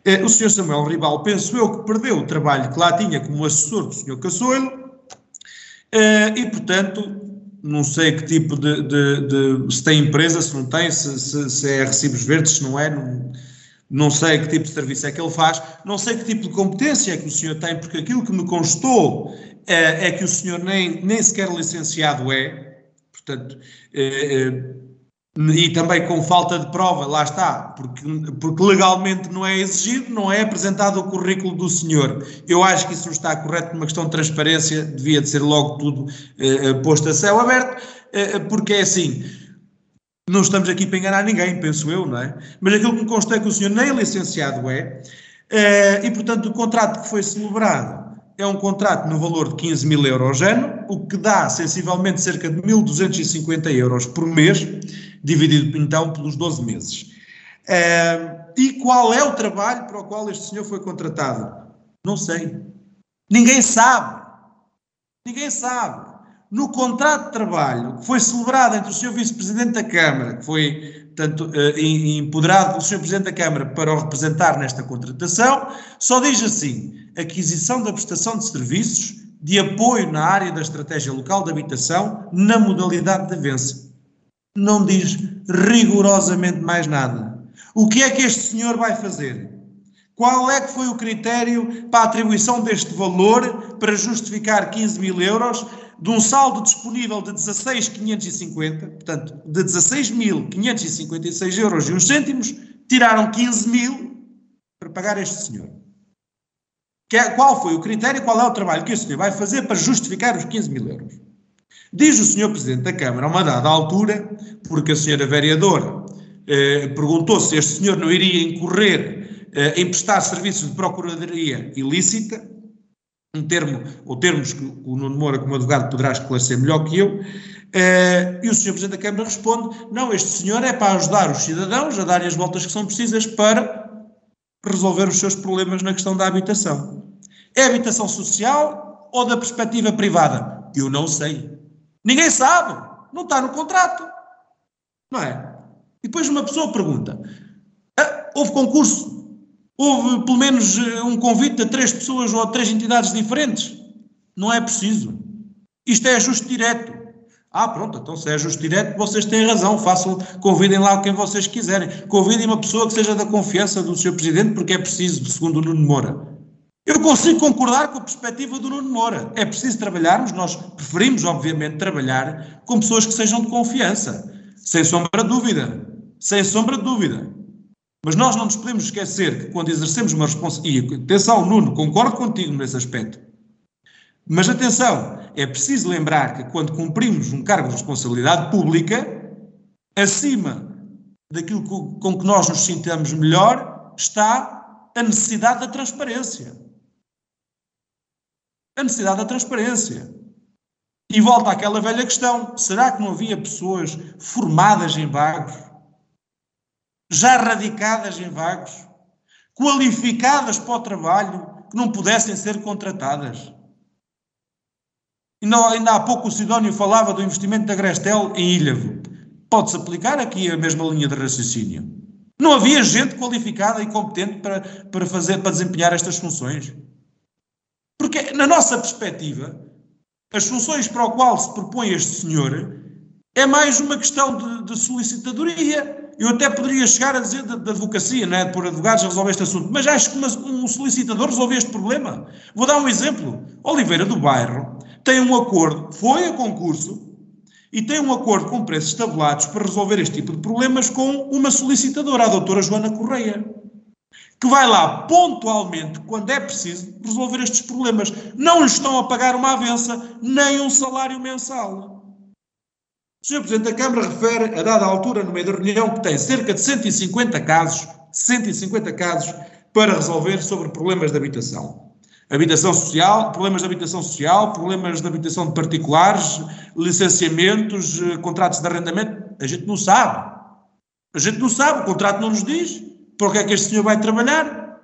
Eh, o Sr. Samuel Ribal, penso eu, que perdeu o trabalho que lá tinha como assessor do Sr. Caçoilo, eh, e, portanto, não sei que tipo de, de, de, se tem empresa, se não tem, se, se, se, é recibos verdes, se não é, não, não sei que tipo de serviço é que ele faz, não sei que tipo de competência é que o senhor tem, porque aquilo que me constou é, é que o senhor nem, nem sequer licenciado é, portanto, é, e também com falta de prova, lá está, porque, porque legalmente não é exigido, não é apresentado o currículo do senhor. Eu acho que isso não está correto, numa questão de transparência, devia de ser logo tudo eh, posto a céu aberto, eh, porque é assim, não estamos aqui para enganar ninguém, penso eu, não é? Mas aquilo que me consta é que o senhor nem licenciado é, eh, e portanto o contrato que foi celebrado é um contrato no valor de 15 mil euros ano, o que dá sensivelmente cerca de 1.250 euros por mês, dividido então pelos 12 meses. Uh, e qual é o trabalho para o qual este senhor foi contratado? Não sei. Ninguém sabe. Ninguém sabe. No contrato de trabalho que foi celebrado entre o senhor vice-presidente da Câmara, que foi tanto, uh, empoderado pelo senhor presidente da Câmara para o representar nesta contratação, só diz assim: aquisição da prestação de serviços de apoio na área da estratégia local de habitação na modalidade de avanço não diz rigorosamente mais nada. O que é que este senhor vai fazer? Qual é que foi o critério para a atribuição deste valor para justificar 15 mil euros de um saldo disponível de 16.550, portanto, de 16.556 euros e uns cêntimos, tiraram 15 mil para pagar este senhor. É, qual foi o critério, qual é o trabalho que este senhor vai fazer para justificar os 15 mil euros? Diz o senhor Presidente da Câmara, a uma dada altura, porque a senhora vereadora eh, perguntou se este senhor não iria incorrer eh, em prestar serviços de procuradoria ilícita, um termo, ou termos que o Nuno Moura, como advogado, poderá esclarecer melhor que eu, eh, e o senhor Presidente da Câmara responde, não, este senhor é para ajudar os cidadãos a darem as voltas que são precisas para resolver os seus problemas na questão da habitação. É habitação social ou da perspectiva privada? Eu não sei. Ninguém sabe. Não está no contrato. Não é? E depois uma pessoa pergunta: ah, houve concurso? Houve pelo menos eh, um convite a três pessoas ou a três entidades diferentes? Não é preciso. Isto é ajuste direto. Ah, pronto, então se é ajuste direto, vocês têm razão, façam, convidem lá quem vocês quiserem. Convidem uma pessoa que seja da confiança do Sr. Presidente, porque é preciso, segundo o Nuno Moura. Eu consigo concordar com a perspectiva do Nuno Moura. É preciso trabalharmos, nós preferimos, obviamente, trabalhar com pessoas que sejam de confiança. Sem sombra de dúvida. Sem sombra de dúvida. Mas nós não nos podemos esquecer que quando exercemos uma responsabilidade. E atenção, Nuno, concordo contigo nesse aspecto. Mas atenção, é preciso lembrar que quando cumprimos um cargo de responsabilidade pública, acima daquilo com que nós nos sintamos melhor está a necessidade da transparência. A necessidade da transparência. E volta àquela velha questão: será que não havia pessoas formadas em vagos, já radicadas em vagos, qualificadas para o trabalho, que não pudessem ser contratadas? Ainda, ainda há pouco o Sidónio falava do investimento da Grestel em Ilhavo. Pode-se aplicar aqui a mesma linha de raciocínio. Não havia gente qualificada e competente para, para, fazer, para desempenhar estas funções. Porque, na nossa perspectiva, as funções para o qual se propõe este senhor é mais uma questão de, de solicitadoria. Eu até poderia chegar a dizer da, advocacia, não é? Por advogados resolver este assunto, mas acho que uma, um solicitador resolveu este problema. Vou dar um exemplo. Oliveira do Bairro tem um acordo, foi a concurso e tem um acordo com preços tabulados para resolver este tipo de problemas com uma solicitadora, a doutora Joana Correia, que vai lá pontualmente, quando é preciso, resolver estes problemas. Não lhe estão a pagar uma avença, nem um salário mensal. O Sr. Presidente da Câmara refere, a dada altura, no meio da reunião, que tem cerca de 150 casos, 150 casos, para resolver sobre problemas de habitação. Habitação social, problemas de habitação social, problemas de habitação de particulares, licenciamentos, eh, contratos de arrendamento. A gente não sabe. A gente não sabe, o contrato não nos diz para o que é que este senhor vai trabalhar.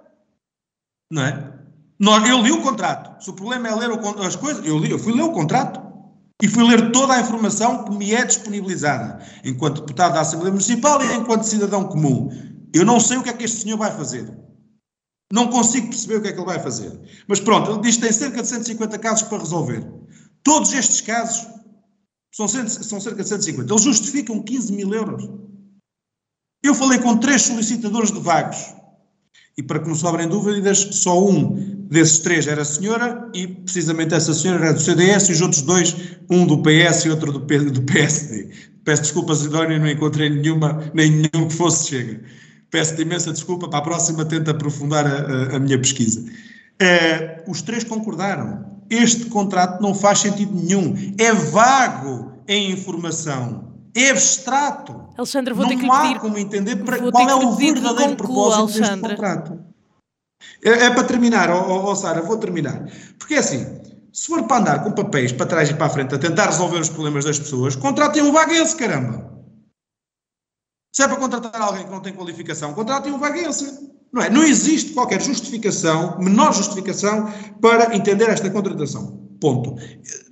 Não é? Eu li o contrato. Se o problema é ler as coisas, eu, li, eu fui ler o contrato. E fui ler toda a informação que me é disponibilizada, enquanto deputado da Assembleia Municipal e enquanto cidadão comum. Eu não sei o que é que este senhor vai fazer. Não consigo perceber o que é que ele vai fazer. Mas pronto, ele diz que tem cerca de 150 casos para resolver. Todos estes casos são, são cerca de 150. Eles justificam 15 mil euros. Eu falei com três solicitadores de vagos. E para que não sobrem dúvidas, só um desses três era a senhora e precisamente essa senhora era do CDS e os outros dois, um do PS e outro do, do PSD. Peço desculpas, Sidónia, não encontrei nenhuma, nem nenhum que fosse chega. Peço-te imensa desculpa, para a próxima tento aprofundar a, a, a minha pesquisa. Uh, os três concordaram. Este contrato não faz sentido nenhum. É vago em informação. É abstrato. Alexandre, vou não ter que lhe pedir. como entender para qual é o verdadeiro propósito Alexandre. deste contrato. É, é para terminar, oh, oh, Sara, vou terminar. Porque é assim, se for para andar com papéis para trás e para a frente a tentar resolver os problemas das pessoas, contratem um vaguense, caramba. Se é para contratar alguém que não tem qualificação, contratem um vaguense. Não é? Não existe qualquer justificação, menor justificação, para entender esta contratação. Ponto.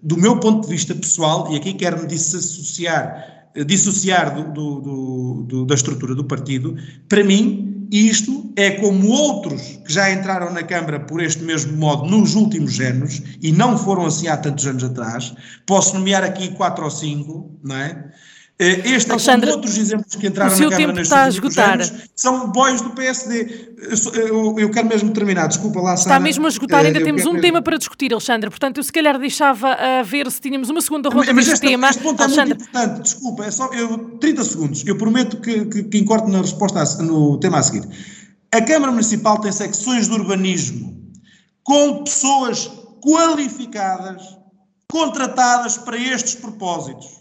Do meu ponto de vista pessoal, e aqui quero-me dissociar, dissociar do, do, do, da estrutura do partido, para mim, isto é como outros que já entraram na Câmara por este mesmo modo nos últimos anos, e não foram assim há tantos anos atrás. Posso nomear aqui quatro ou cinco, não é? Eh, este Alexandre, é como outros exemplos que entraram na Câmara nestes está a esgotar. Anos, são bois do PSD. Eu, eu, quero mesmo terminar, desculpa lá, Sara. Está mesmo a esgotar, ainda eu temos um mesmo... tema para discutir, Alexandre. Portanto, eu se calhar deixava a ver se tínhamos uma segunda ronda mas, deste tema. Este ponto Alexandre... é muito importante, desculpa, é só eu, 30 segundos. Eu prometo que, que, que na resposta a, no tema a seguir. A Câmara Municipal tem secções de urbanismo com pessoas qualificadas, contratadas para estes propósitos.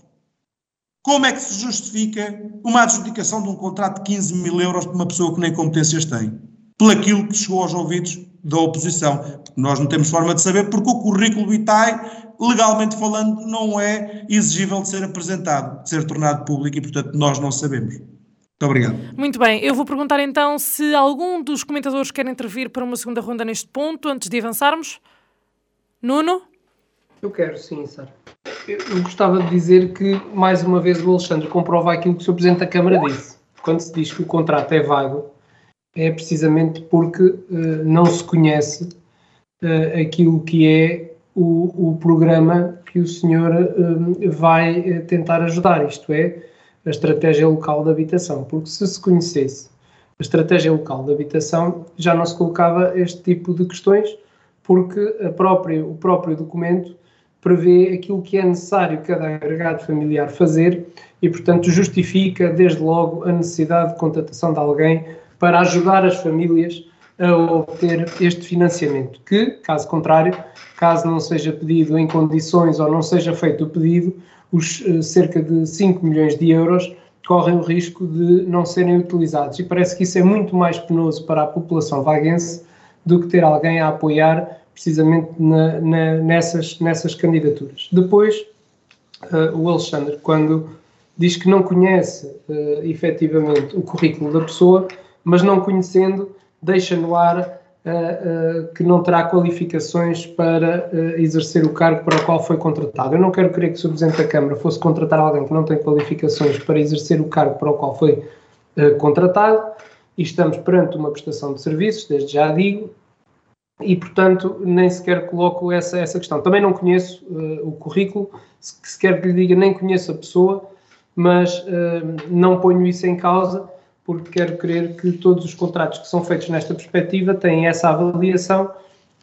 Como é que se justifica uma adjudicação de um contrato de 15 mil euros para uma pessoa que nem competências tem? Pelaquilo que chegou aos ouvidos da oposição. Nós não temos forma de saber porque o currículo vitae, legalmente falando, não é exigível de ser apresentado, de ser tornado público e, portanto, nós não sabemos. Muito obrigado. Muito bem, eu vou perguntar então se algum dos comentadores quer intervir para uma segunda ronda neste ponto, antes de avançarmos. Nuno? Eu quero, sim, Sara. Eu gostava de dizer que, mais uma vez, o Alexandre comprova aquilo que o Sr. Presidente da Câmara disse. Quando se diz que o contrato é vago, é precisamente porque uh, não se conhece uh, aquilo que é o, o, programa que o senhor uh, vai tentar ajudar, isto é, a estratégia local de habitação. Porque se se conhecesse a estratégia local de habitação, já não se colocava este tipo de questões, porque própria, o próprio documento prevê aquilo que é necessário cada agregado familiar fazer e, portanto, justifica desde logo a necessidade de contratação de alguém para ajudar as famílias a obter este financiamento, que, caso contrário, caso não seja pedido em condições ou não seja feito o pedido, os eh, cerca de 5 milhões de euros correm o risco de não serem utilizados. E parece que isso é muito mais penoso para a população vaguense do que ter alguém a apoiar precisamente na, na, nessas, nessas candidaturas. Depois, uh, o Alexandre, quando diz que não conhece uh, efetivamente o currículo da pessoa, mas não conhecendo, deixa no ar uh, uh, que não terá qualificações para exercer o cargo para o qual foi contratado. Eu não quero crer que o. Presidente da Câmara fosse contratar alguém que não tem qualificações para exercer o cargo para o qual foi contratado, e estamos perante uma prestação de serviços, desde já digo, e, portanto, nem sequer coloco essa, essa questão. Também não conheço uh, o currículo, se, se quer que lhe diga, nem conheço a pessoa, mas uh, não ponho isso em causa, porque quero crer que todos os contratos que são feitos nesta perspectiva têm essa avaliação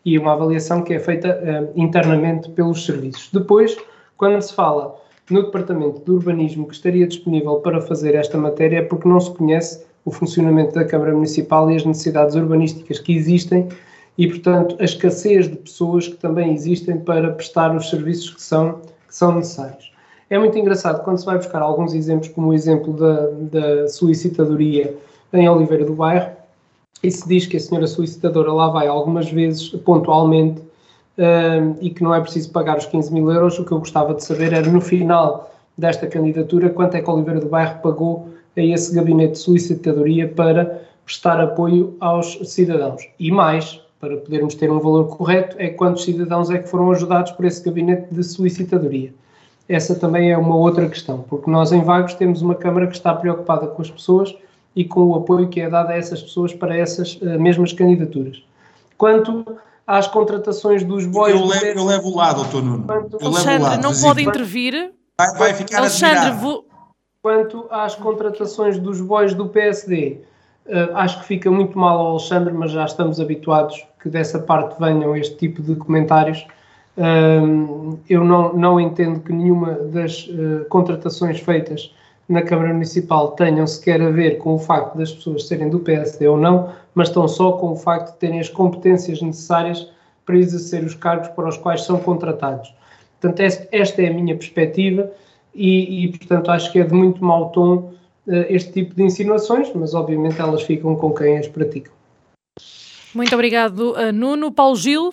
e uma avaliação que é feita uh, internamente pelos serviços. Depois, quando se fala no Departamento de Urbanismo que estaria disponível para fazer esta matéria, é porque não se conhece o funcionamento da Câmara Municipal e as necessidades urbanísticas que existem e, portanto, a escassez de pessoas que também existem para prestar os serviços que são, que são necessários. É muito engraçado quando se vai buscar alguns exemplos, como o exemplo da, da solicitadoria em Oliveira do Bairro, e se diz que a senhora solicitadora lá vai algumas vezes, pontualmente, uh, e que não é preciso pagar os 15 mil euros, o que eu gostava de saber era no final desta candidatura quanto é que Oliveira do Bairro pagou a esse gabinete de solicitadoria para prestar apoio aos cidadãos. E mais, para podermos ter um valor correto, é quantos cidadãos é que foram ajudados por esse gabinete de solicitadoria. Essa também é uma outra questão, porque nós em Vagos temos uma Câmara que está preocupada com as pessoas e com o apoio que é dado a essas pessoas para essas uh, mesmas candidaturas. Quanto às contratações dos boys... Eu levo, eu levo o lado, doutor Nuno. Quanto, eu Alexandre, lado, não pode intervir. Vai, vai ficar Alexandre, vou... Quanto às contratações dos boys do PSD, Uh, acho que fica muito mal ao Alexandre, mas já estamos habituados que dessa parte venham este tipo de comentários. Eu não, não entendo que nenhuma das uh, contratações feitas na Câmara Municipal tenham sequer a ver com o facto das pessoas serem do PSD ou não, mas estão só com o facto de terem as competências necessárias para exercer os cargos para os quais são contratados. Portanto, esta é a minha perspectiva e, e portanto, acho que é de muito mau tom eh, este tipo de insinuações, mas obviamente elas ficam com quem as praticam. Muito obrigado, eh, Nuno. Paulo Gil?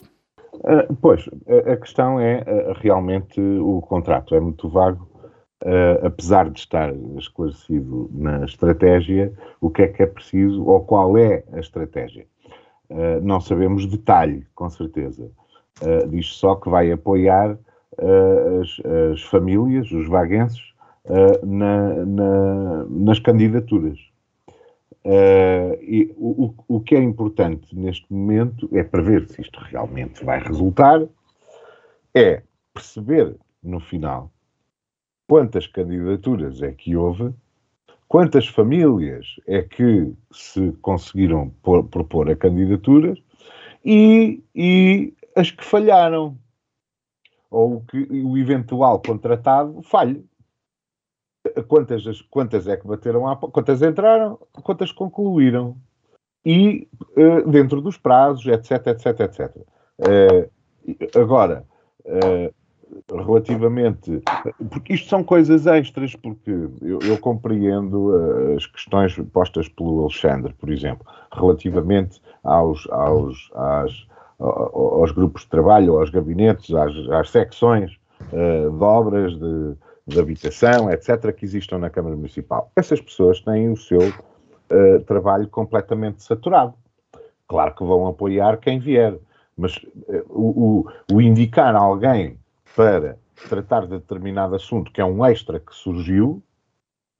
Uh, pois, a, questão é uh, realmente o contrato. É muito vago, uh, apesar de estar esclarecido na estratégia, o que é que é preciso ou qual é a estratégia. não sabemos detalhe, com certeza. diz só que vai apoiar as, as famílias, os vaguenses, uh, na, na, nas candidaturas. Uh, e o, o, que é importante neste momento é para ver se isto realmente vai resultar, é perceber no final quantas candidaturas é que houve, quantas famílias é que se conseguiram por, propor a candidaturas e, e as que falharam, ou que o eventual contratado falhe quantas, quantas é que bateram à quantas entraram, quantas concluíram. E uh, dentro dos prazos, etc, etc, etc. Uh, agora, uh, relativamente. Porque isto são coisas extras, porque eu, eu compreendo as questões postas pelo Alexandre, por exemplo, relativamente aos, aos, às, aos grupos de trabalho, aos gabinetes, às, às secções de obras, de de habitação, etc., que existam na Câmara Municipal. Essas pessoas têm o seu uh, trabalho completamente saturado. Claro que vão apoiar quem vier, mas uh, o, o, indicar alguém para tratar de determinado assunto, que é um extra que surgiu,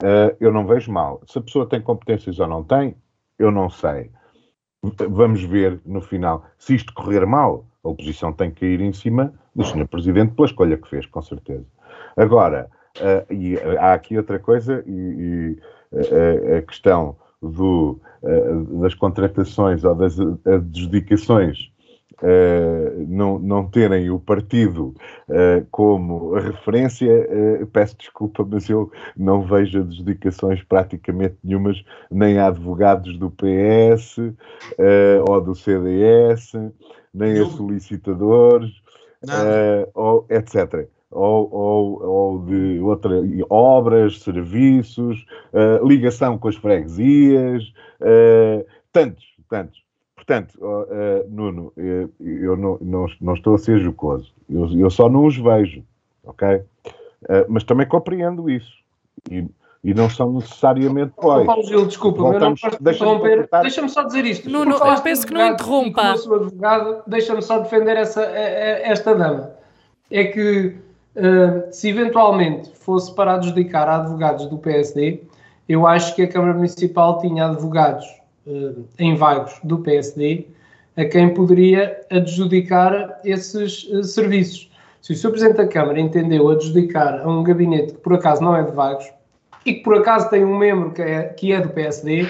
uh, eu não vejo mal. Se a pessoa tem competências ou não tem, eu não sei. Vamos ver no final. Se isto correr mal, a oposição tem que ir em cima do Sr. Presidente pela escolha que fez, com certeza. Agora, uh, e há aqui outra coisa, e, e uh, a questão do, das contratações ou das adjudicações Uh, não, não terem o partido uh, como referência, uh, peço desculpa, mas eu não vejo adjudicações praticamente nenhumas, nem a advogados do PS ou do CDS, nem a solicitadores, ou, etc. Ou, ou, ou, de outra, obras, serviços, ligação com as freguesias, tantos, tantos. Portanto, uh, Nuno, eu, eu não, não, não, estou a ser jocoso, eu, eu só não os vejo, ok? Uh, mas também compreendo isso. E, e não são necessariamente pois. Paulo Gil, desculpa, Voltamos, não deixa-me deixa só dizer isto. Nuno, eu penso que não interrompa. Advogado, deixa-me só defender essa, esta dama. É que se eventualmente fosse para adjudicar a advogados do PSD, eu acho que a Câmara Municipal tinha advogados uh, em vagos do PSD a quem poderia adjudicar esses uh, serviços. Se o Sr. Presidente da Câmara entendeu adjudicar a um gabinete que por acaso não é de vagos e que por acaso tem um membro que é, que é do PSD,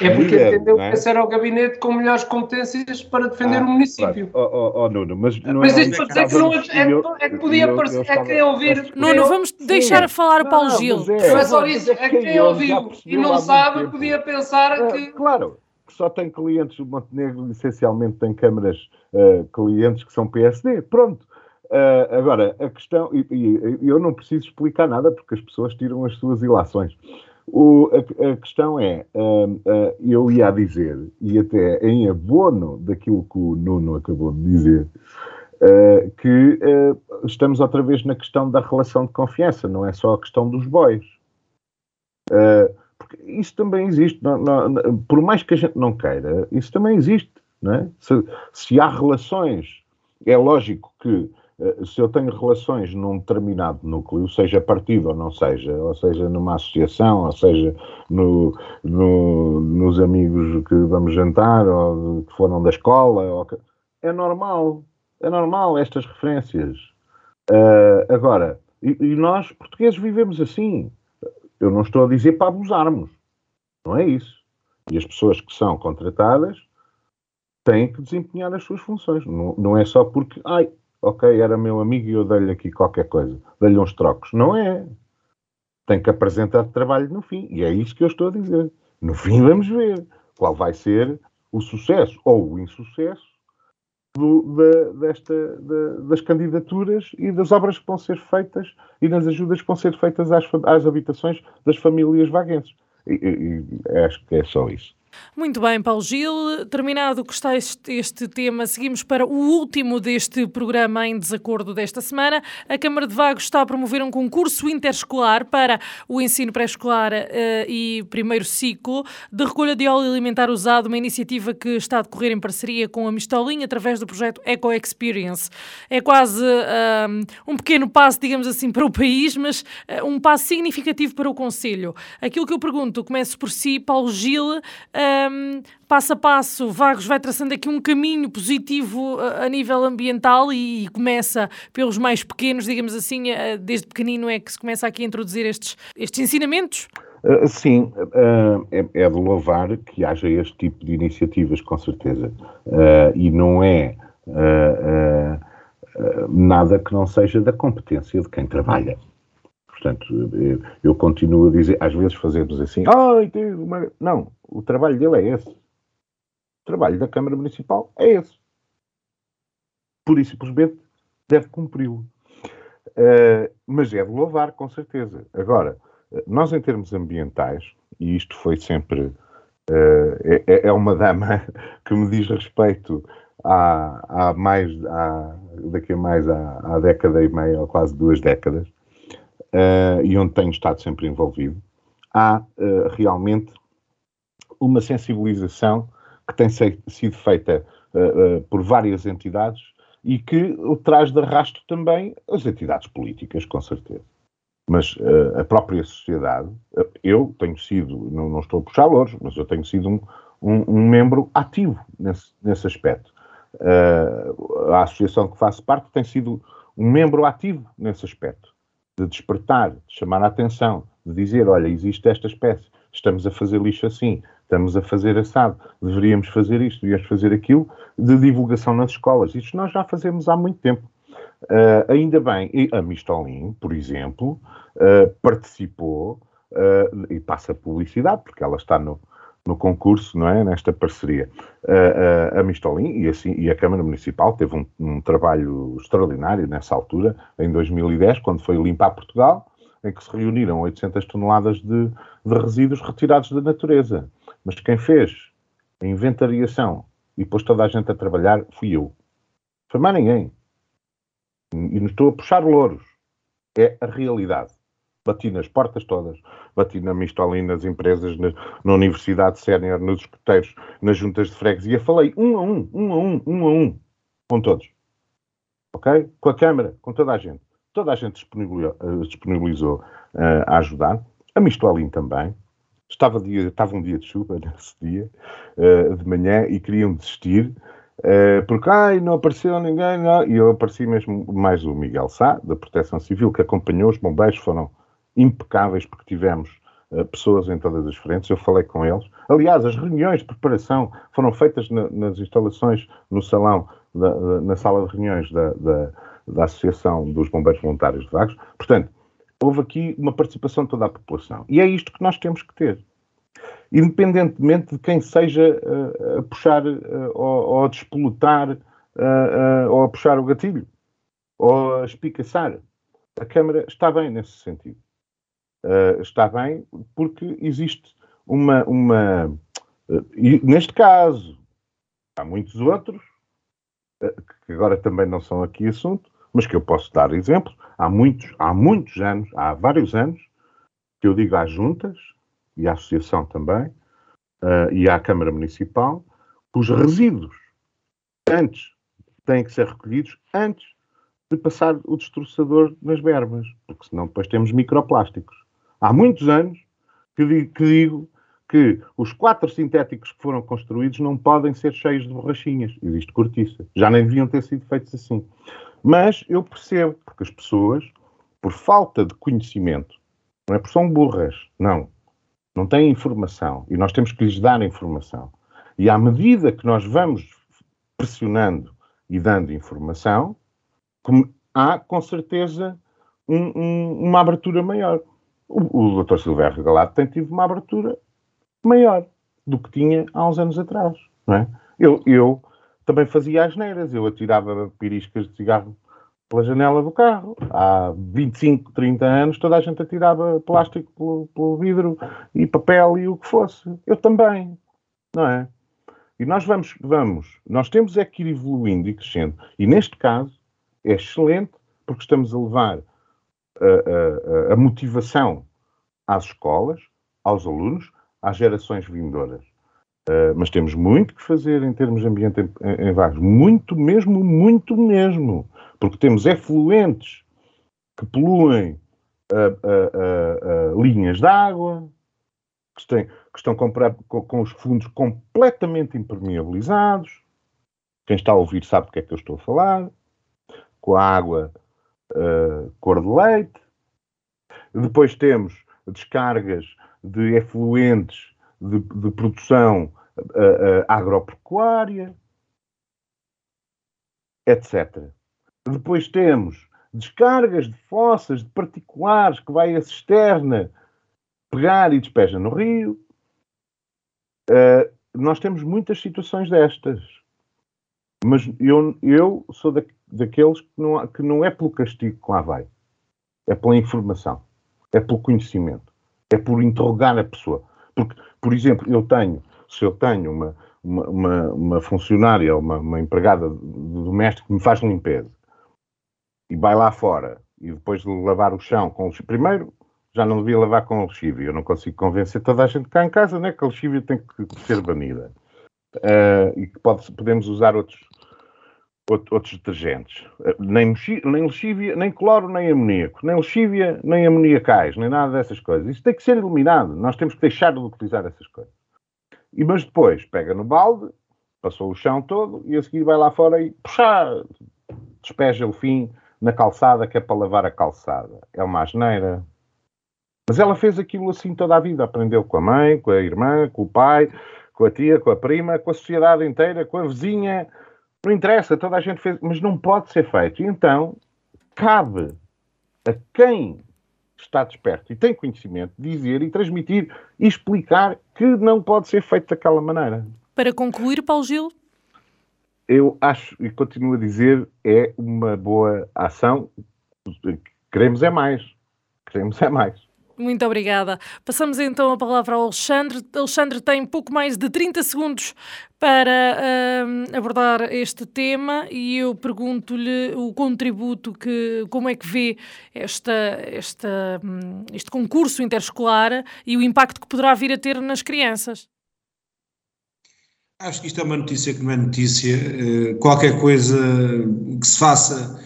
é porque é, entendeu é? que esse era o gabinete com melhores competências para defender ah, o município. Claro. Oh, oh, oh, Nuno, mas não mas é isto para dizer que, não, é, é, é que podia parecer, é que é ouvir. Nuno, vamos deixar a falar o Paulo Gil. Não, é, só isso, é que quem ouviu e não sabe podia pensar ah, que. Claro, só tem clientes, o Montenegro essencialmente tem câmaras uh, clientes que são PSD. Pronto. Uh, agora, a questão, e, e, eu não preciso explicar nada porque as pessoas tiram as suas ilações. O, a, a, questão é, uh, eu ia dizer, e até em abono daquilo que o Nuno acabou de dizer, uh, que estamos outra vez na questão da relação de confiança, não é só a questão dos bois. porque isso também existe, não, não, por mais que a gente não queira, isso também existe. Não é? se, se há relações, é lógico que se eu tenho relações num determinado núcleo, seja partido ou não seja, ou seja numa associação, ou seja no, no, nos amigos que vamos jantar, ou que foram da escola, que... é normal, é normal estas referências. Uh, agora, e, e, nós, portugueses, vivemos assim. Eu não estou a dizer para abusarmos, não é isso. E as pessoas que são contratadas têm que desempenhar as suas funções. Não, não é só porque, ai, ok, era meu amigo e eu dei-lhe aqui qualquer coisa, dei-lhe uns trocos. Não é. Tem que apresentar trabalho no fim. E é isso que eu estou a dizer. No fim, vamos ver qual vai ser o sucesso ou o insucesso do, da, desta, da, das candidaturas e das obras que vão ser feitas e das ajudas que vão ser feitas às, às habitações das famílias vaguenses. E, e, e acho que é só isso. Muito bem, Paulo Gil. Terminado que está este, este, tema, seguimos para o último deste programa em desacordo desta semana. A Câmara de Vagos está a promover um concurso interescolar para o ensino pré-escolar uh, e primeiro ciclo de recolha de óleo alimentar usado, uma iniciativa que está a decorrer em parceria com a Mistolinha através do projeto Eco Experience. É quase uh, um pequeno passo, digamos assim, para o país, mas uh, um passo significativo para o Conselho. Aquilo que eu pergunto, começo por si, Paulo Gil um, passo a passo, Vagos vai traçando aqui um caminho positivo a, nível ambiental e, e, começa pelos mais pequenos, digamos assim, desde pequenino é que se começa aqui a introduzir estes, estes ensinamentos? Uh, sim, uh, é, é, de louvar que haja este tipo de iniciativas, com certeza. Uh, e não é nada que não seja da competência de quem trabalha. Portanto, eu, continuo a dizer, às vezes fazemos assim, ai, tem uma... não, o trabalho dele é esse. O trabalho da Câmara Municipal é esse. Por isso, simplesmente, deve cumpri-lo. Uh, mas é de louvar, com certeza. Agora, nós em termos ambientais, e isto foi sempre, uh, é, é, uma dama que me diz respeito há, há mais, há, daqui a mais há, há década e meia, ou quase duas décadas, uh, e onde tenho estado sempre envolvido, há uh, realmente uma sensibilização que tem sido feita uh, por várias entidades e que traz de arrasto também as entidades políticas, com certeza. Mas a própria sociedade, eu tenho sido, não, não, estou a puxar louros, mas eu tenho sido um, um, um membro ativo nesse, nesse aspecto. Uh, a associação que faço parte tem sido um membro ativo nesse aspecto, de despertar, de chamar a atenção, de dizer: olha, existe esta espécie, estamos a fazer lixo assim, estamos a fazer assado, deveríamos fazer isto, deveríamos fazer aquilo, de divulgação nas escolas. Isto nós já fazemos há muito tempo. Uh, ainda bem, a Mistolin, por exemplo, uh, participou uh, e passa publicidade, porque ela está no, no concurso, não é? Nesta parceria. a Mistolin e, assim, e a Câmara Municipal teve um, um, trabalho extraordinário nessa altura, em 2010, quando foi limpar Portugal, em que se reuniram 800 toneladas de, de resíduos retirados da natureza. Mas quem fez a inventariação e pôs toda a gente a trabalhar fui eu. Foi mais ninguém. E não estou a puxar louros. É a realidade. Bati nas portas todas. Bati na Mistolin, nas empresas, na, na Universidade Sénior, nos escuteiros, nas juntas de freguesia. Falei um a um, um a um, um a um, com todos. Ok? Com a Câmara, com toda a gente. Toda a gente disponibilizou, uh, disponibilizou uh, a ajudar. A Mistolin também. Estava, dia, estava um dia de chuva nesse dia, uh, de manhã, e queriam desistir. Porque ai, não apareceu ninguém, não. e eu apareci mesmo mais o Miguel Sá, da Proteção Civil, que acompanhou os bombeiros, foram impecáveis porque tivemos uh, pessoas em todas as frentes, eu falei com eles. Aliás, as reuniões de preparação foram feitas na, nas instalações, no salão, da, da, na sala de reuniões da, da, da, Associação dos Bombeiros Voluntários de Vagos. Portanto, houve aqui uma participação de toda a população. E é isto que nós temos que ter independentemente de quem seja uh, a puxar uh, ou, ou, a despelotar uh, ou a puxar o gatilho ou a espicaçar. A Câmara está bem nesse sentido. Está bem porque existe uma. uma e neste caso, há muitos outros, que agora também não são aqui assunto, mas que eu posso dar exemplos. Há muitos, há muitos anos, há vários anos, que eu digo às juntas, e à Associação também, uh, e à Câmara Municipal, os resíduos antes têm que ser recolhidos antes de passar o destroçador nas verbas, porque senão depois temos microplásticos. Há muitos anos que digo, que digo que os quatro sintéticos que foram construídos não podem ser cheios de borrachinhas. Existe cortiça. Já nem deviam ter sido feitos assim. Mas eu percebo, porque as pessoas, por falta de conhecimento, não é porque são burras, não não têm informação e nós temos que lhes dar informação. E à medida que nós vamos pressionando e dando informação, há com certeza um, um, uma abertura maior. O, o Dr. Silvério Galado tem tido uma abertura maior do que tinha há uns anos atrás. Não é? eu, eu também fazia as neiras, eu atirava piriscas de cigarro pela janela do carro. Há 25, 30 anos toda a gente atirava plástico pelo, pelo, vidro e papel e o que fosse. Eu também, não é? E nós vamos, vamos, nós temos é que ir evoluindo e crescendo. E neste caso é excelente porque estamos a levar a, a, motivação às escolas, aos alunos, às gerações vindouras. Uh, mas temos muito que fazer em termos de ambiente em, em, em Vagos. Muito mesmo, muito mesmo porque temos efluentes que poluem uh, uh, linhas de água, que, têm, que estão com, com, os fundos completamente impermeabilizados. Quem está a ouvir sabe do que é que eu estou a falar. Com a água cor de leite. Depois temos descargas de efluentes de, de produção agropecuária, etc. Depois temos descargas de fossas de particulares que vai a cisterna pegar e despeja no rio. Uh, nós temos muitas situações destas. Mas eu, eu sou da, daqueles que não, que não é pelo castigo que lá vai. É pela informação. É pelo conhecimento. É por interrogar a pessoa. Porque, por exemplo, eu tenho, se eu tenho uma, uma, uma, uma funcionária, uma, uma empregada doméstica que me faz limpeza, e vai lá fora e depois de lavar o chão com o primeiro já não devia lavar com lexívia. Eu não consigo convencer toda a gente cá em casa né, que a lexívia tem que ser banida. Uh, e que pode, podemos usar outros, outros detergentes. Nem, nem lexívia, nem cloro, nem amoníaco. Nem lexívia, nem amoniacais, nem nada dessas coisas. Isso tem que ser eliminado. Nós temos que deixar de utilizar essas coisas. E, mas depois pega no balde, passou o chão todo e a seguir vai lá fora e puxar, despeja o fim na calçada que é para lavar a calçada. É uma asneira. Mas ela fez aquilo assim toda a vida. Aprendeu com a mãe, com a irmã, com o pai, com a tia, com a prima, com a sociedade inteira, com a vizinha. Não interessa, toda a gente fez, mas não pode ser feito. E então, cabe a quem está desperto e tem conhecimento dizer e transmitir e explicar que não pode ser feito daquela maneira. Para concluir, Paulo Gil? Eu acho e continuo a dizer é uma boa ação. Queremos é mais. Queremos é mais. Muito obrigada. Passamos então a palavra ao Alexandre. Alexandre tem pouco mais de 30 segundos para uh, abordar este tema e eu pergunto-lhe o contributo que, como é que vê esta, esta, hum, este concurso interescolar e o impacto que poderá vir a ter nas crianças. Acho que isto é uma notícia que não é notícia. Eh, qualquer coisa que se faça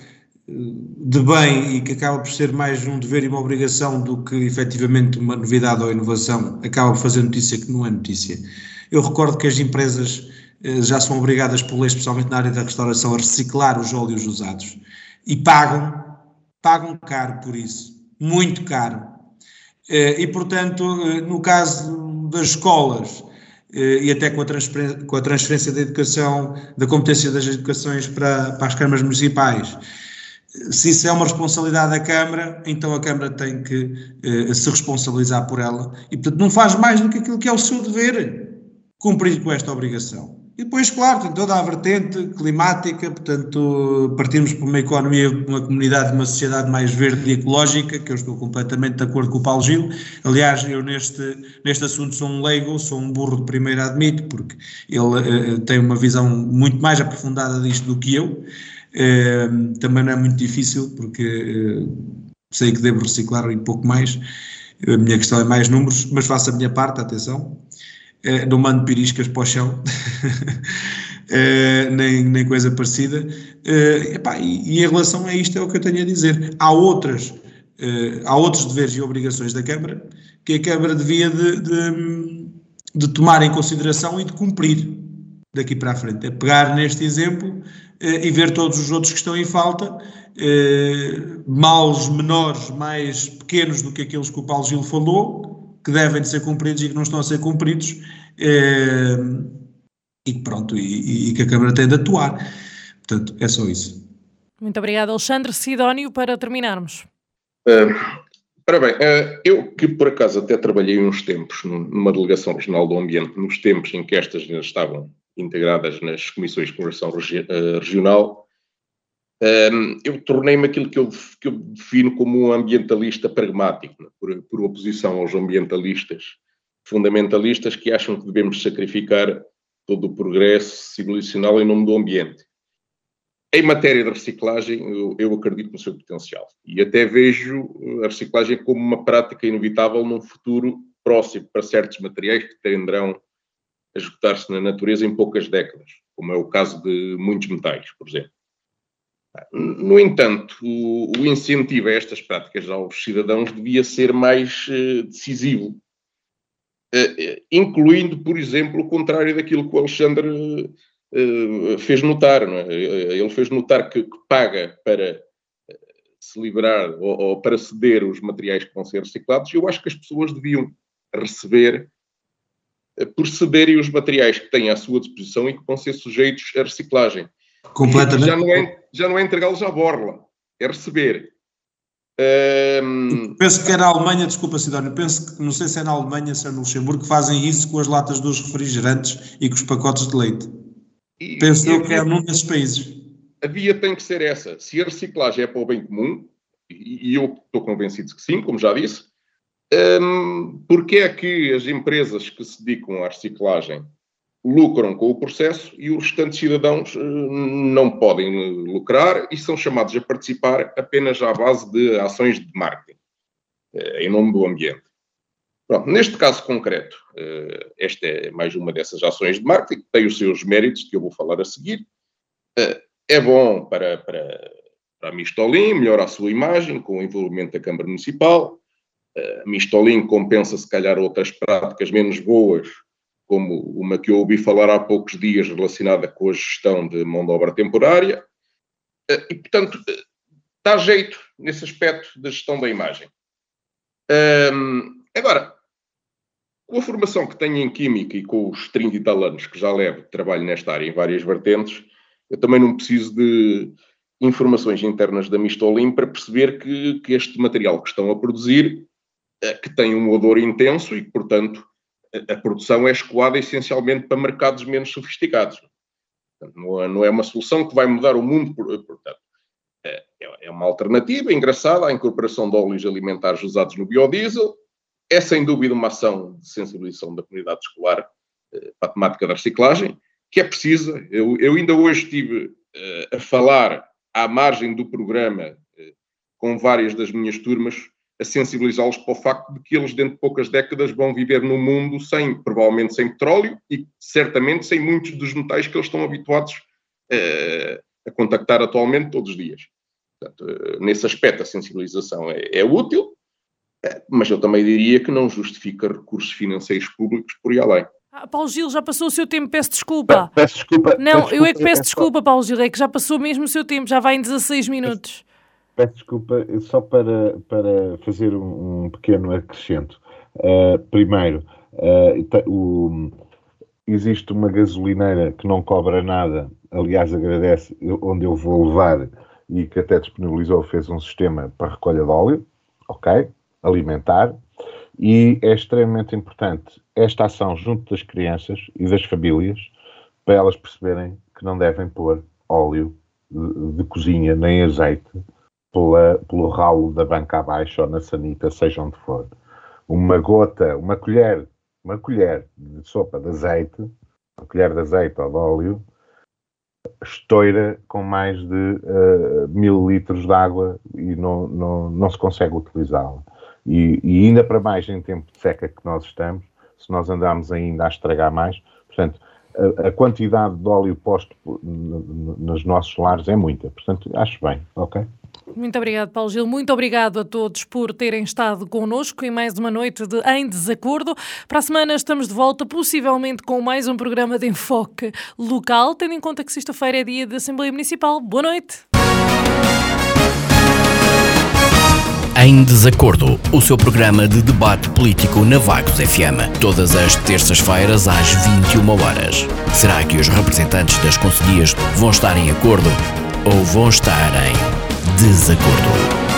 de bem e que acaba por ser mais um dever e uma obrigação do que efetivamente uma novidade ou inovação, acaba por fazer notícia que não é notícia. Eu recordo que as empresas eh, já são obrigadas por lei, especialmente na área da restauração, a reciclar os óleos usados e pagam, pagam caro por isso, muito caro. Eh, e, portanto, eh, no caso das escolas, e até com a, com a transferência da educação, da competência das educações para, para as câmaras municipais, se isso é uma responsabilidade da Câmara, então a Câmara tem que eh, se responsabilizar por ela e, portanto, não faz mais do que aquilo que é o seu dever, cumprir com esta obrigação. E depois, claro, tem toda a vertente climática, portanto, partimos para uma economia, uma comunidade, uma sociedade mais verde e ecológica, que eu estou completamente de acordo com o Paulo Gil. Aliás, eu neste, neste assunto sou um leigo, sou um burro de primeira admito, porque ele uh, tem uma visão muito mais aprofundada disto do que eu. Também não é muito difícil, porque uh, sei que devo reciclar um pouco mais. A minha questão é mais números, mas faço a minha parte, atenção. Uh, não mando piriscas para o chão, nem, nem coisa parecida. Epá, e, e, em relação a isto é o que eu tenho a dizer. Há outras, há outros deveres e obrigações da Câmara que a Câmara devia de, de, de tomar em consideração e de cumprir daqui para a frente. É pegar neste exemplo eh, e ver todos os outros que estão em falta, eh, males menores, mais pequenos do que aqueles que o Paulo Gil falou, que devem de ser cumpridos e que não estão a ser cumpridos, eh, e pronto, e, e que a Câmara tem de atuar. Portanto, é só isso. Muito obrigado, Alexandre Sidónio, para terminarmos. Uh, ora bem, uh, eu que por acaso até trabalhei uns tempos numa delegação regional do ambiente, nos tempos em que estas estavam integradas nas comissões de conversão regi uh, regional, um, eu tornei-me aquilo que eu, que eu, defino como um ambientalista pragmático, né? por, por, oposição aos ambientalistas fundamentalistas que acham que devemos sacrificar todo o progresso civilizacional em nome do ambiente. Em matéria de reciclagem, eu, eu, acredito no seu potencial e até vejo a reciclagem como uma prática inevitável num futuro próximo para certos materiais que tenderão a esgotar-se na natureza em poucas décadas, como é o caso de muitos metais, por exemplo. No entanto, o, o incentivo a estas práticas aos cidadãos devia ser mais uh, decisivo, uh, incluindo, por exemplo, o contrário daquilo que o Alexandre uh, fez notar. É? Ele fez notar que, que paga para se livrar ou, ou, para ceder os materiais que vão ser reciclados. Eu acho que as pessoas deviam receber por cederem os materiais que têm à sua disposição e que vão ser sujeitos a reciclagem. Completamente. Já não é, já não é entregá-los à borla, é receber. Um... Penso que é na Alemanha, desculpa Sidónio, penso que, não sei se é na Alemanha, se é no Luxemburgo, que fazem isso com as latas dos refrigerantes e com os pacotes de leite. E, penso eu que é num desses países. A via tem que ser essa. Se a reciclagem é para o bem comum, e eu estou convencido que sim, como já disse, um, porque é que as empresas que se dedicam à reciclagem lucram com o processo e os restantes cidadãos uh, não podem lucrar e são chamados a participar apenas à base de ações de marketing, uh, em nome do ambiente. Pronto, neste caso concreto, esta é mais uma dessas ações de marketing, tem os seus méritos, que eu vou falar a seguir. é bom para, para, para a Mistolim, melhora a sua imagem com o envolvimento da Câmara Municipal. A Mistolim compensa, se calhar, outras práticas menos boas, como uma que eu ouvi falar há poucos dias relacionada com a gestão de mão de obra temporária. E, portanto, dá jeito nesse aspecto da gestão da imagem. Um, agora, com a formação que tenho em Química e com os 30 e tal anos que já levo de trabalho nesta área em várias vertentes, eu também não preciso de informações internas da Mistolim para perceber que, que este material que estão a produzir que tem um odor intenso e portanto, a, produção é escoada essencialmente para mercados menos sofisticados. Não é, não é uma solução que vai mudar o mundo, portanto. É, é uma alternativa engraçada à incorporação de óleos alimentares usados no biodiesel. É sem dúvida uma ação de sensibilização da comunidade escolar eh, para a temática da reciclagem, que é precisa. Eu, eu ainda hoje estive eh, a falar à margem do programa eh, com várias das minhas turmas, a sensibilizá-los para o facto de que eles, dentro de poucas décadas, vão viver num mundo sem, provavelmente, sem petróleo e certamente sem muitos dos metais que eles estão habituados a contactar atualmente todos os dias. Portanto, nesse aspecto, a sensibilização é, é útil, é, mas eu também diria que não justifica recursos financeiros públicos por ir além. Ah, Paulo Gil, já passou o seu tempo, peço desculpa. Peço desculpa. Não, peço eu é que peço desculpa, Paulo Gil, é que já passou mesmo o seu tempo, já vai em 16 minutos. Peço desculpa, só para, para fazer um, um pequeno acrescento. Uh, primeiro, uh, o, existe uma gasolineira que não cobra nada, aliás, agradece, onde eu vou levar e que até disponibilizou, fez um sistema para recolha de óleo, ok? Alimentar. E é extremamente importante esta ação junto das crianças e das famílias para elas perceberem que não devem pôr óleo de, de cozinha nem azeite pela, pelo ralo da banca abaixo ou na sanita, seja onde for. Uma gota, uma colher, uma colher de sopa de azeite, uma colher de azeite ou de óleo, estoura com mais de uh, mil litros de água e não, não, não se consegue utilizá-la. E, e, ainda para mais em tempo de seca que nós estamos, se nós andarmos ainda a estragar mais, portanto, a, a quantidade de óleo posto nos nossos lares é muita. Portanto, acho bem, ok? Muito obrigado, Paulo Gil. Muito obrigado a todos por terem estado connosco em mais uma noite de Em Desacordo. Para a semana estamos de volta, possivelmente com mais um programa de enfoque local, tendo em conta que sexta-feira é dia da Assembleia Municipal. Boa noite. Em Desacordo, o seu programa de debate político na Vagos FM. Todas as terças-feiras às 21 horas. Será que os representantes das conselhias vão estar em acordo ou vão estar em desacordo.